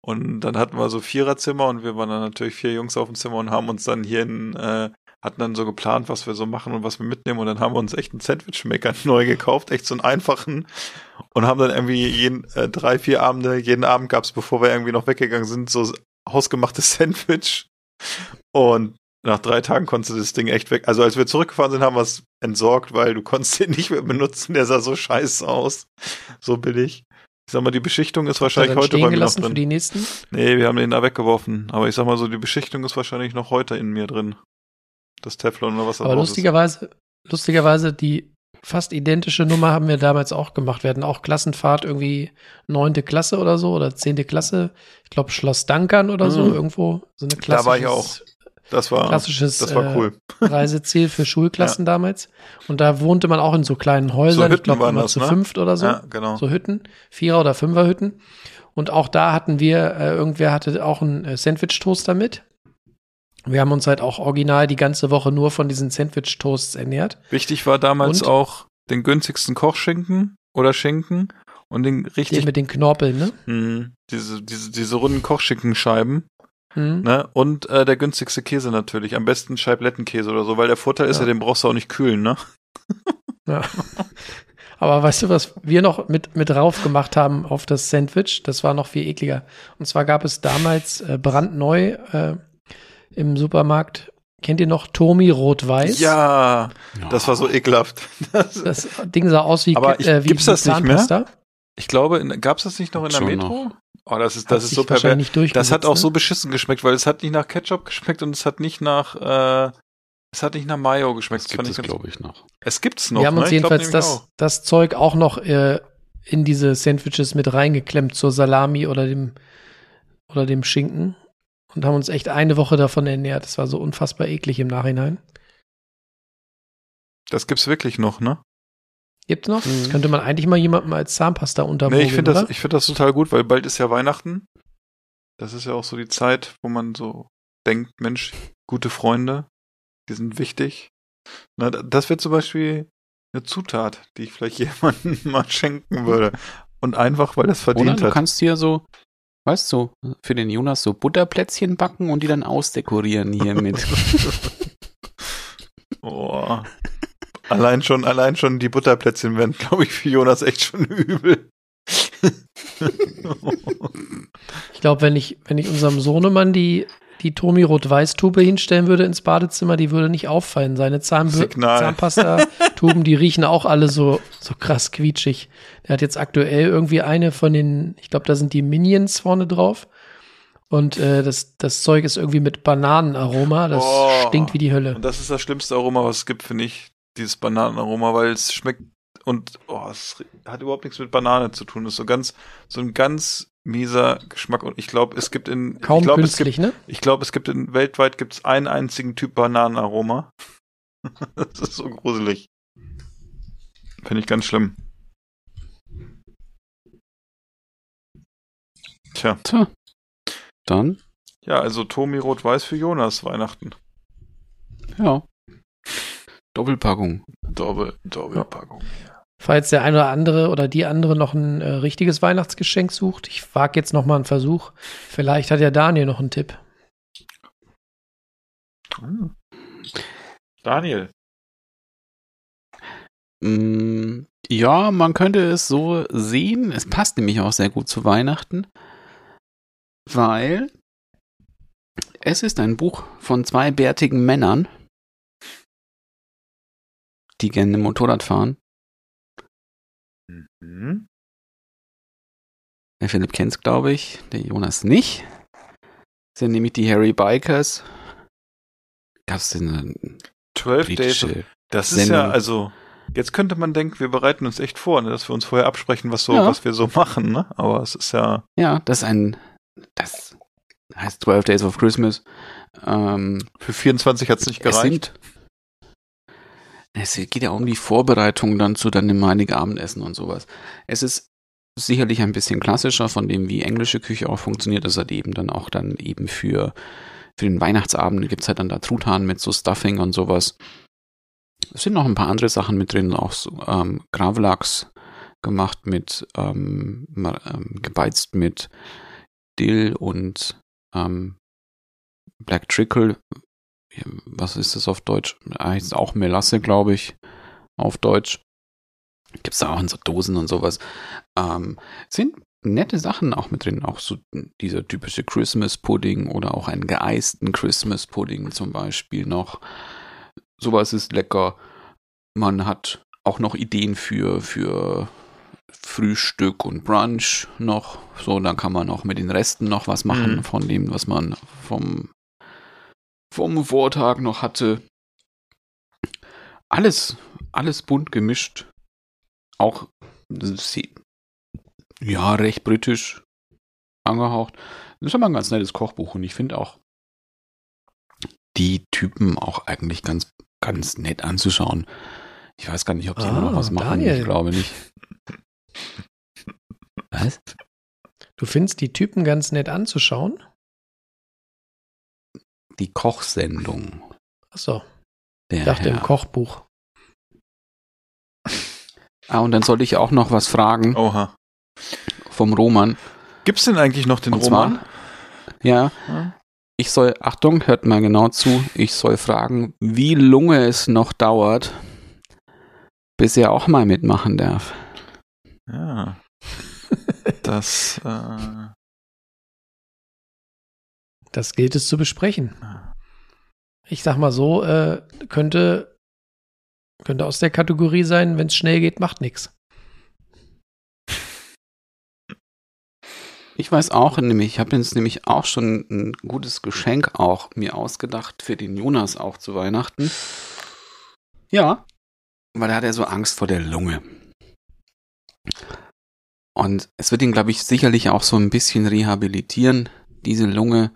und dann hatten wir so Viererzimmer und wir waren dann natürlich vier Jungs auf dem Zimmer und haben uns dann hier in, äh, hatten dann so geplant, was wir so machen und was wir mitnehmen und dann haben wir uns echt einen Sandwich-Maker neu gekauft, echt so einen einfachen und haben dann irgendwie jeden, äh, drei, vier Abende, jeden Abend gab's, bevor wir irgendwie noch weggegangen sind, so hausgemachtes Sandwich und nach drei Tagen konntest du das Ding echt weg. Also als wir zurückgefahren sind, haben wir es entsorgt, weil du konntest den nicht mehr benutzen. Der sah so scheiße aus. So billig. Ich sag mal, die Beschichtung ist wahrscheinlich heute bei mir noch gelassen für drin. die nächsten? Nee, wir haben den da weggeworfen. Aber ich sag mal so, die Beschichtung ist wahrscheinlich noch heute in mir drin. Das Teflon oder was da Aber drauf ist. lustigerweise, lustigerweise, die fast identische Nummer haben wir damals auch gemacht. Wir hatten auch Klassenfahrt irgendwie neunte Klasse oder so oder zehnte Klasse. Ich glaube Schloss Dankern oder so Mhm. irgendwo. So eine Da war ich klassisches- Das war, klassisches das war äh, cool. Reiseziel für Schulklassen damals. Und da wohnte man auch in so kleinen Häusern, ich Hütten glaube immer zu ne? fünft oder so. Ja, genau. So Hütten, Vierer- oder Fünferhütten. Und auch da hatten wir, äh, irgendwer hatte auch einen äh, Sandwich-Toaster mit. Wir haben uns halt auch original die ganze Woche nur von diesen Sandwich-Toasts ernährt. Wichtig war damals Und? auch den günstigsten Kochschinken oder Schinken und den Den richtig, mit den Knorpeln, ne? mh, diese, diese, diese runden Kochschinkenscheiben. Mhm. Ne? Und äh, der günstigste Käse natürlich. Am besten Scheiblettenkäse oder so, weil der Vorteil ist ja, Ja. den brauchst du auch nicht kühlen, ne? Ja. Aber weißt du, was wir noch mit, mit drauf gemacht haben auf das Sandwich? Das war noch viel ekliger. Und zwar gab es damals äh, brandneu äh, im Supermarkt, kennt ihr noch Tomi Rot-Weiß? Ja, das war so ekelhaft. Das, Das Ding sah aus wie, Aber ich- äh, wie, gibt's das nicht mehr? Ich glaube, in, gab's das nicht noch in der Metro? Oh, das ist, Hat das ist so wahrscheinlich pervers. Das hat auch so ne? beschissen geschmeckt, weil es hat nicht nach Ketchup geschmeckt und es hat nicht nach, äh, es hat nicht nach Mayo geschmeckt. Das Das gibt es, glaube ich, noch. Es gibt's noch. Wir haben uns ne? Glaub jedenfalls nämlich das, das Zeug auch noch äh, in diese Sandwiches mit reingeklemmt zur Salami oder dem, oder dem Schinken und haben uns echt eine Woche davon ernährt. Das war so unfassbar eklig im Nachhinein. Das gibt's wirklich noch, ne? Gibt's noch? Das könnte man eigentlich mal jemandem als Zahnpasta untermogeln, Nee, ich finde das, oder? ich finde das total gut, weil bald ist ja Weihnachten. Das ist ja auch so die Zeit, wo man so denkt, Mensch, gute Freunde, die sind wichtig. Na, da- das wäre zum Beispiel eine Zutat, die ich vielleicht jemandem mal schenken würde. Und einfach, weil das Oder verdient du hat. kannst dir so, weißt du, für den Jonas so Butterplätzchen backen und die dann ausdekorieren hier mit. Oh. Allein schon, allein schon die Butterplätzchen wären, glaube ich, für Jonas echt schon übel. Ich glaube, wenn ich, wenn ich unserem Sohnemann die die Tomi Rot-Weiß-Tube hinstellen würde ins Badezimmer, die würde nicht auffallen. Seine Zahnpasta-Tuben, die riechen auch alle so, so krass quietschig. Der hat jetzt aktuell irgendwie eine von den, ich glaube, da sind die Minions vorne drauf. Und äh, das, das Zeug ist irgendwie mit Bananenaroma. Das oh, stinkt wie die Hölle. Und das ist das schlimmste Aroma, was es gibt, finde ich. Dieses Bananenaroma, weil es schmeckt und oh, es hat überhaupt nichts mit Banane zu tun. Das ist so ganz, so ein ganz mieser Geschmack. Und ich glaube, es gibt in kaum ich glaub, künstlich, es gibt, ne? Ich glaube, es gibt in weltweit gibt es einen einzigen Typ Bananenaroma. das ist so gruselig. Finde ich ganz schlimm. Tja. Tja. Dann? Ja, also Tomi Rot-Weiß für Jonas Weihnachten. Ja. Doppelpackung. Doppel, Doppelpackung. Falls der eine oder andere oder die andere noch ein äh, richtiges Weihnachtsgeschenk sucht, ich wage jetzt noch mal einen Versuch. Vielleicht hat ja Daniel noch einen Tipp. Hm. Daniel. Mm, ja, man könnte es so sehen. Es passt nämlich auch sehr gut zu Weihnachten weil es ist ein Buch von zwei bärtigen Männern, die gerne Motorrad fahren. Mhm. Der Philipp kennt es, glaube ich, der Jonas nicht. Das sind nämlich die Harry Bikers. Gab es denn eine 12 Days? Das Sendung? ist ja, also, jetzt könnte man denken, wir bereiten uns echt vor, ne, dass wir uns vorher absprechen, was so, ja. was wir so machen, ne? Aber es ist ja. Ja, das ist ein das heißt 12 Days of Christmas. Ähm, Für 24 hat es nicht gereicht. Es, geht ja um die Vorbereitung dann zu dann dem Abendessen und sowas. Es ist sicherlich ein bisschen klassischer von dem, wie englische Küche auch funktioniert. Das hat eben dann auch dann eben für, für den Weihnachtsabend gibt es halt dann da Truthahn mit so Stuffing und sowas. Es sind noch ein paar andere Sachen mit drin, auch so ähm, Gravlax gemacht mit ähm, ähm, gebeizt mit Dill und ähm, Black Trickle. Was ist das auf Deutsch? Heißt auch Melasse, glaube ich, auf Deutsch. Gibt es da auch in so Dosen und sowas. Ähm, sind nette Sachen auch mit drin. Auch so dieser typische Christmas Pudding oder auch einen geeisten Christmas Pudding zum Beispiel noch. Sowas ist lecker. Man hat auch noch Ideen für, für Frühstück und Brunch noch. So, dann kann man auch mit den Resten noch was machen mhm. von dem, was man vom, vom Vortag noch hatte. Alles, alles bunt gemischt. Auch, ja, recht britisch angehaucht. Das ist aber ein ganz nettes Kochbuch und ich finde auch die Typen auch eigentlich ganz, ganz nett anzuschauen. Ich weiß gar nicht, ob die ah, immer noch was machen. Daniel. Ich glaube nicht. Was? Du findest die Typen ganz nett anzuschauen? Die Kochsendung. Achso. Ich dachte Herr. im Kochbuch. Ah, und dann sollte ich auch noch was fragen. Oha. Vom Roman. Gibt's denn eigentlich noch den und Roman? Zwar, ja. Ich soll, Achtung, hört mal genau zu. Ich soll fragen, wie lange es noch dauert, bis er auch mal mitmachen darf. Ja. Das, äh das gilt es zu besprechen. Ich sag mal so, äh, könnte, könnte aus der Kategorie sein, wenn es schnell geht, macht nichts. Ich weiß auch, nämlich, ich habe jetzt nämlich auch schon ein gutes Geschenk auch mir ausgedacht für den Jonas auch zu Weihnachten. Ja, weil er hat ja so Angst vor der Lunge. Und es wird ihn, glaube ich, sicherlich auch so ein bisschen rehabilitieren, diese Lunge,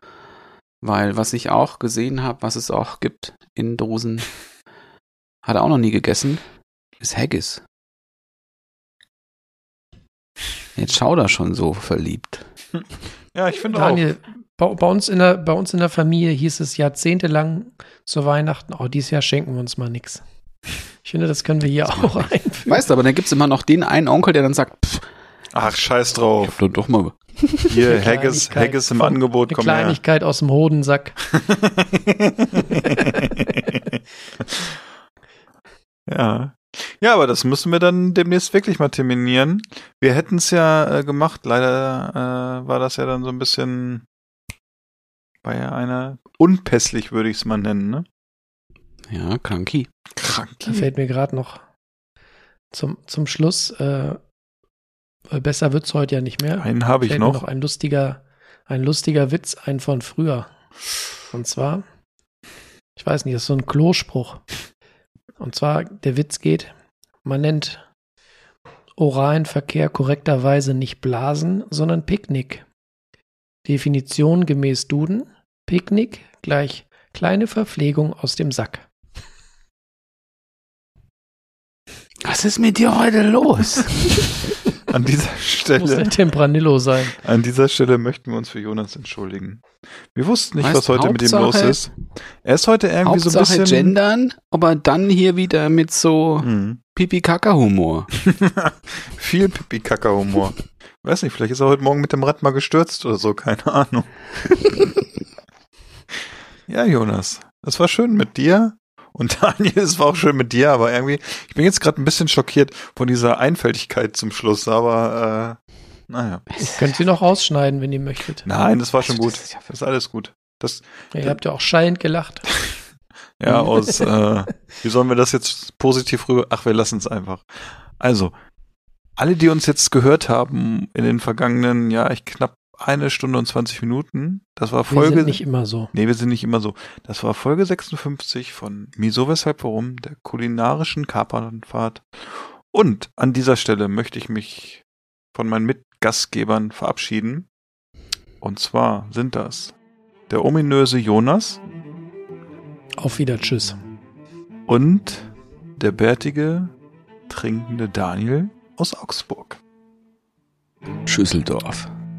weil was ich auch gesehen habe, was es auch gibt in Dosen, hat er auch noch nie gegessen, ist Haggis. Jetzt schaut er schon so verliebt. Ja, ich finde auch. Daniel, bei, bei, uns in der, bei uns in der Familie hieß es jahrzehntelang zu Weihnachten, oh, dieses Jahr schenken wir uns mal nichts. Ich finde, das können wir hier auch einführen. Weißt du, aber dann gibt es immer noch den einen Onkel, der dann sagt, pff, Ach, scheiß drauf. Ich hab doch mal. Hier, Haggis, Haggis im Angebot. Eine Kleinigkeit her. aus dem Hodensack. ja. Ja, aber das müssen wir dann demnächst wirklich mal terminieren. Wir hätten es ja äh, gemacht. Leider äh, war das ja dann so ein bisschen War ja einer unpässlich, würde ich es mal nennen, ne? Ja, Kranki. Kranki. Da fällt mir gerade noch zum, zum Schluss, äh, weil besser wird's heute ja nicht mehr. Einen habe ich noch. noch ein lustiger, ein lustiger Witz, ein von früher. Und zwar, ich weiß nicht, das ist so ein Klospruch. Und zwar, der Witz geht, man nennt oralen Verkehr korrekterweise nicht Blasen, sondern Picknick. Definition gemäß Duden, Picknick gleich kleine Verpflegung aus dem Sack. Was ist mit dir heute los? An dieser Stelle. Muss der Tempranillo sein. An dieser Stelle möchten wir uns für Jonas entschuldigen. Wir wussten nicht, weißt, was heute Hauptsache, mit ihm los ist. Er ist heute irgendwie Hauptsache so ein bisschen. gendern, aber dann hier wieder mit so hm. Pipi-Kaka-Humor. Viel Pipi-Kaka-Humor. Weiß nicht, vielleicht ist er heute Morgen mit dem Rad mal gestürzt oder so, keine Ahnung. ja, Jonas, es war schön mit dir. Und Daniel, es war auch schön mit dir, aber irgendwie, ich bin jetzt gerade ein bisschen schockiert von dieser Einfältigkeit zum Schluss, aber äh, naja. Ich könnt sie noch rausschneiden, wenn ihr möchtet. Nein, das war schon gut. Das ist alles gut. Das, ja, ihr habt ja auch schallend gelacht. ja, aus, äh, wie sollen wir das jetzt positiv rüber? Ach, wir lassen es einfach. Also, alle, die uns jetzt gehört haben in den vergangenen, ja, ich knapp eine Stunde und 20 Minuten. Das war Folge. Wir sind nicht immer so. Nee, wir sind nicht immer so. Das war Folge 56 von Miso Weshalb Warum, der kulinarischen Kapernfahrt. Und an dieser Stelle möchte ich mich von meinen Mitgastgebern verabschieden. Und zwar sind das der ominöse Jonas. Auf wieder, tschüss. Und der bärtige, trinkende Daniel aus Augsburg. Schüsseldorf.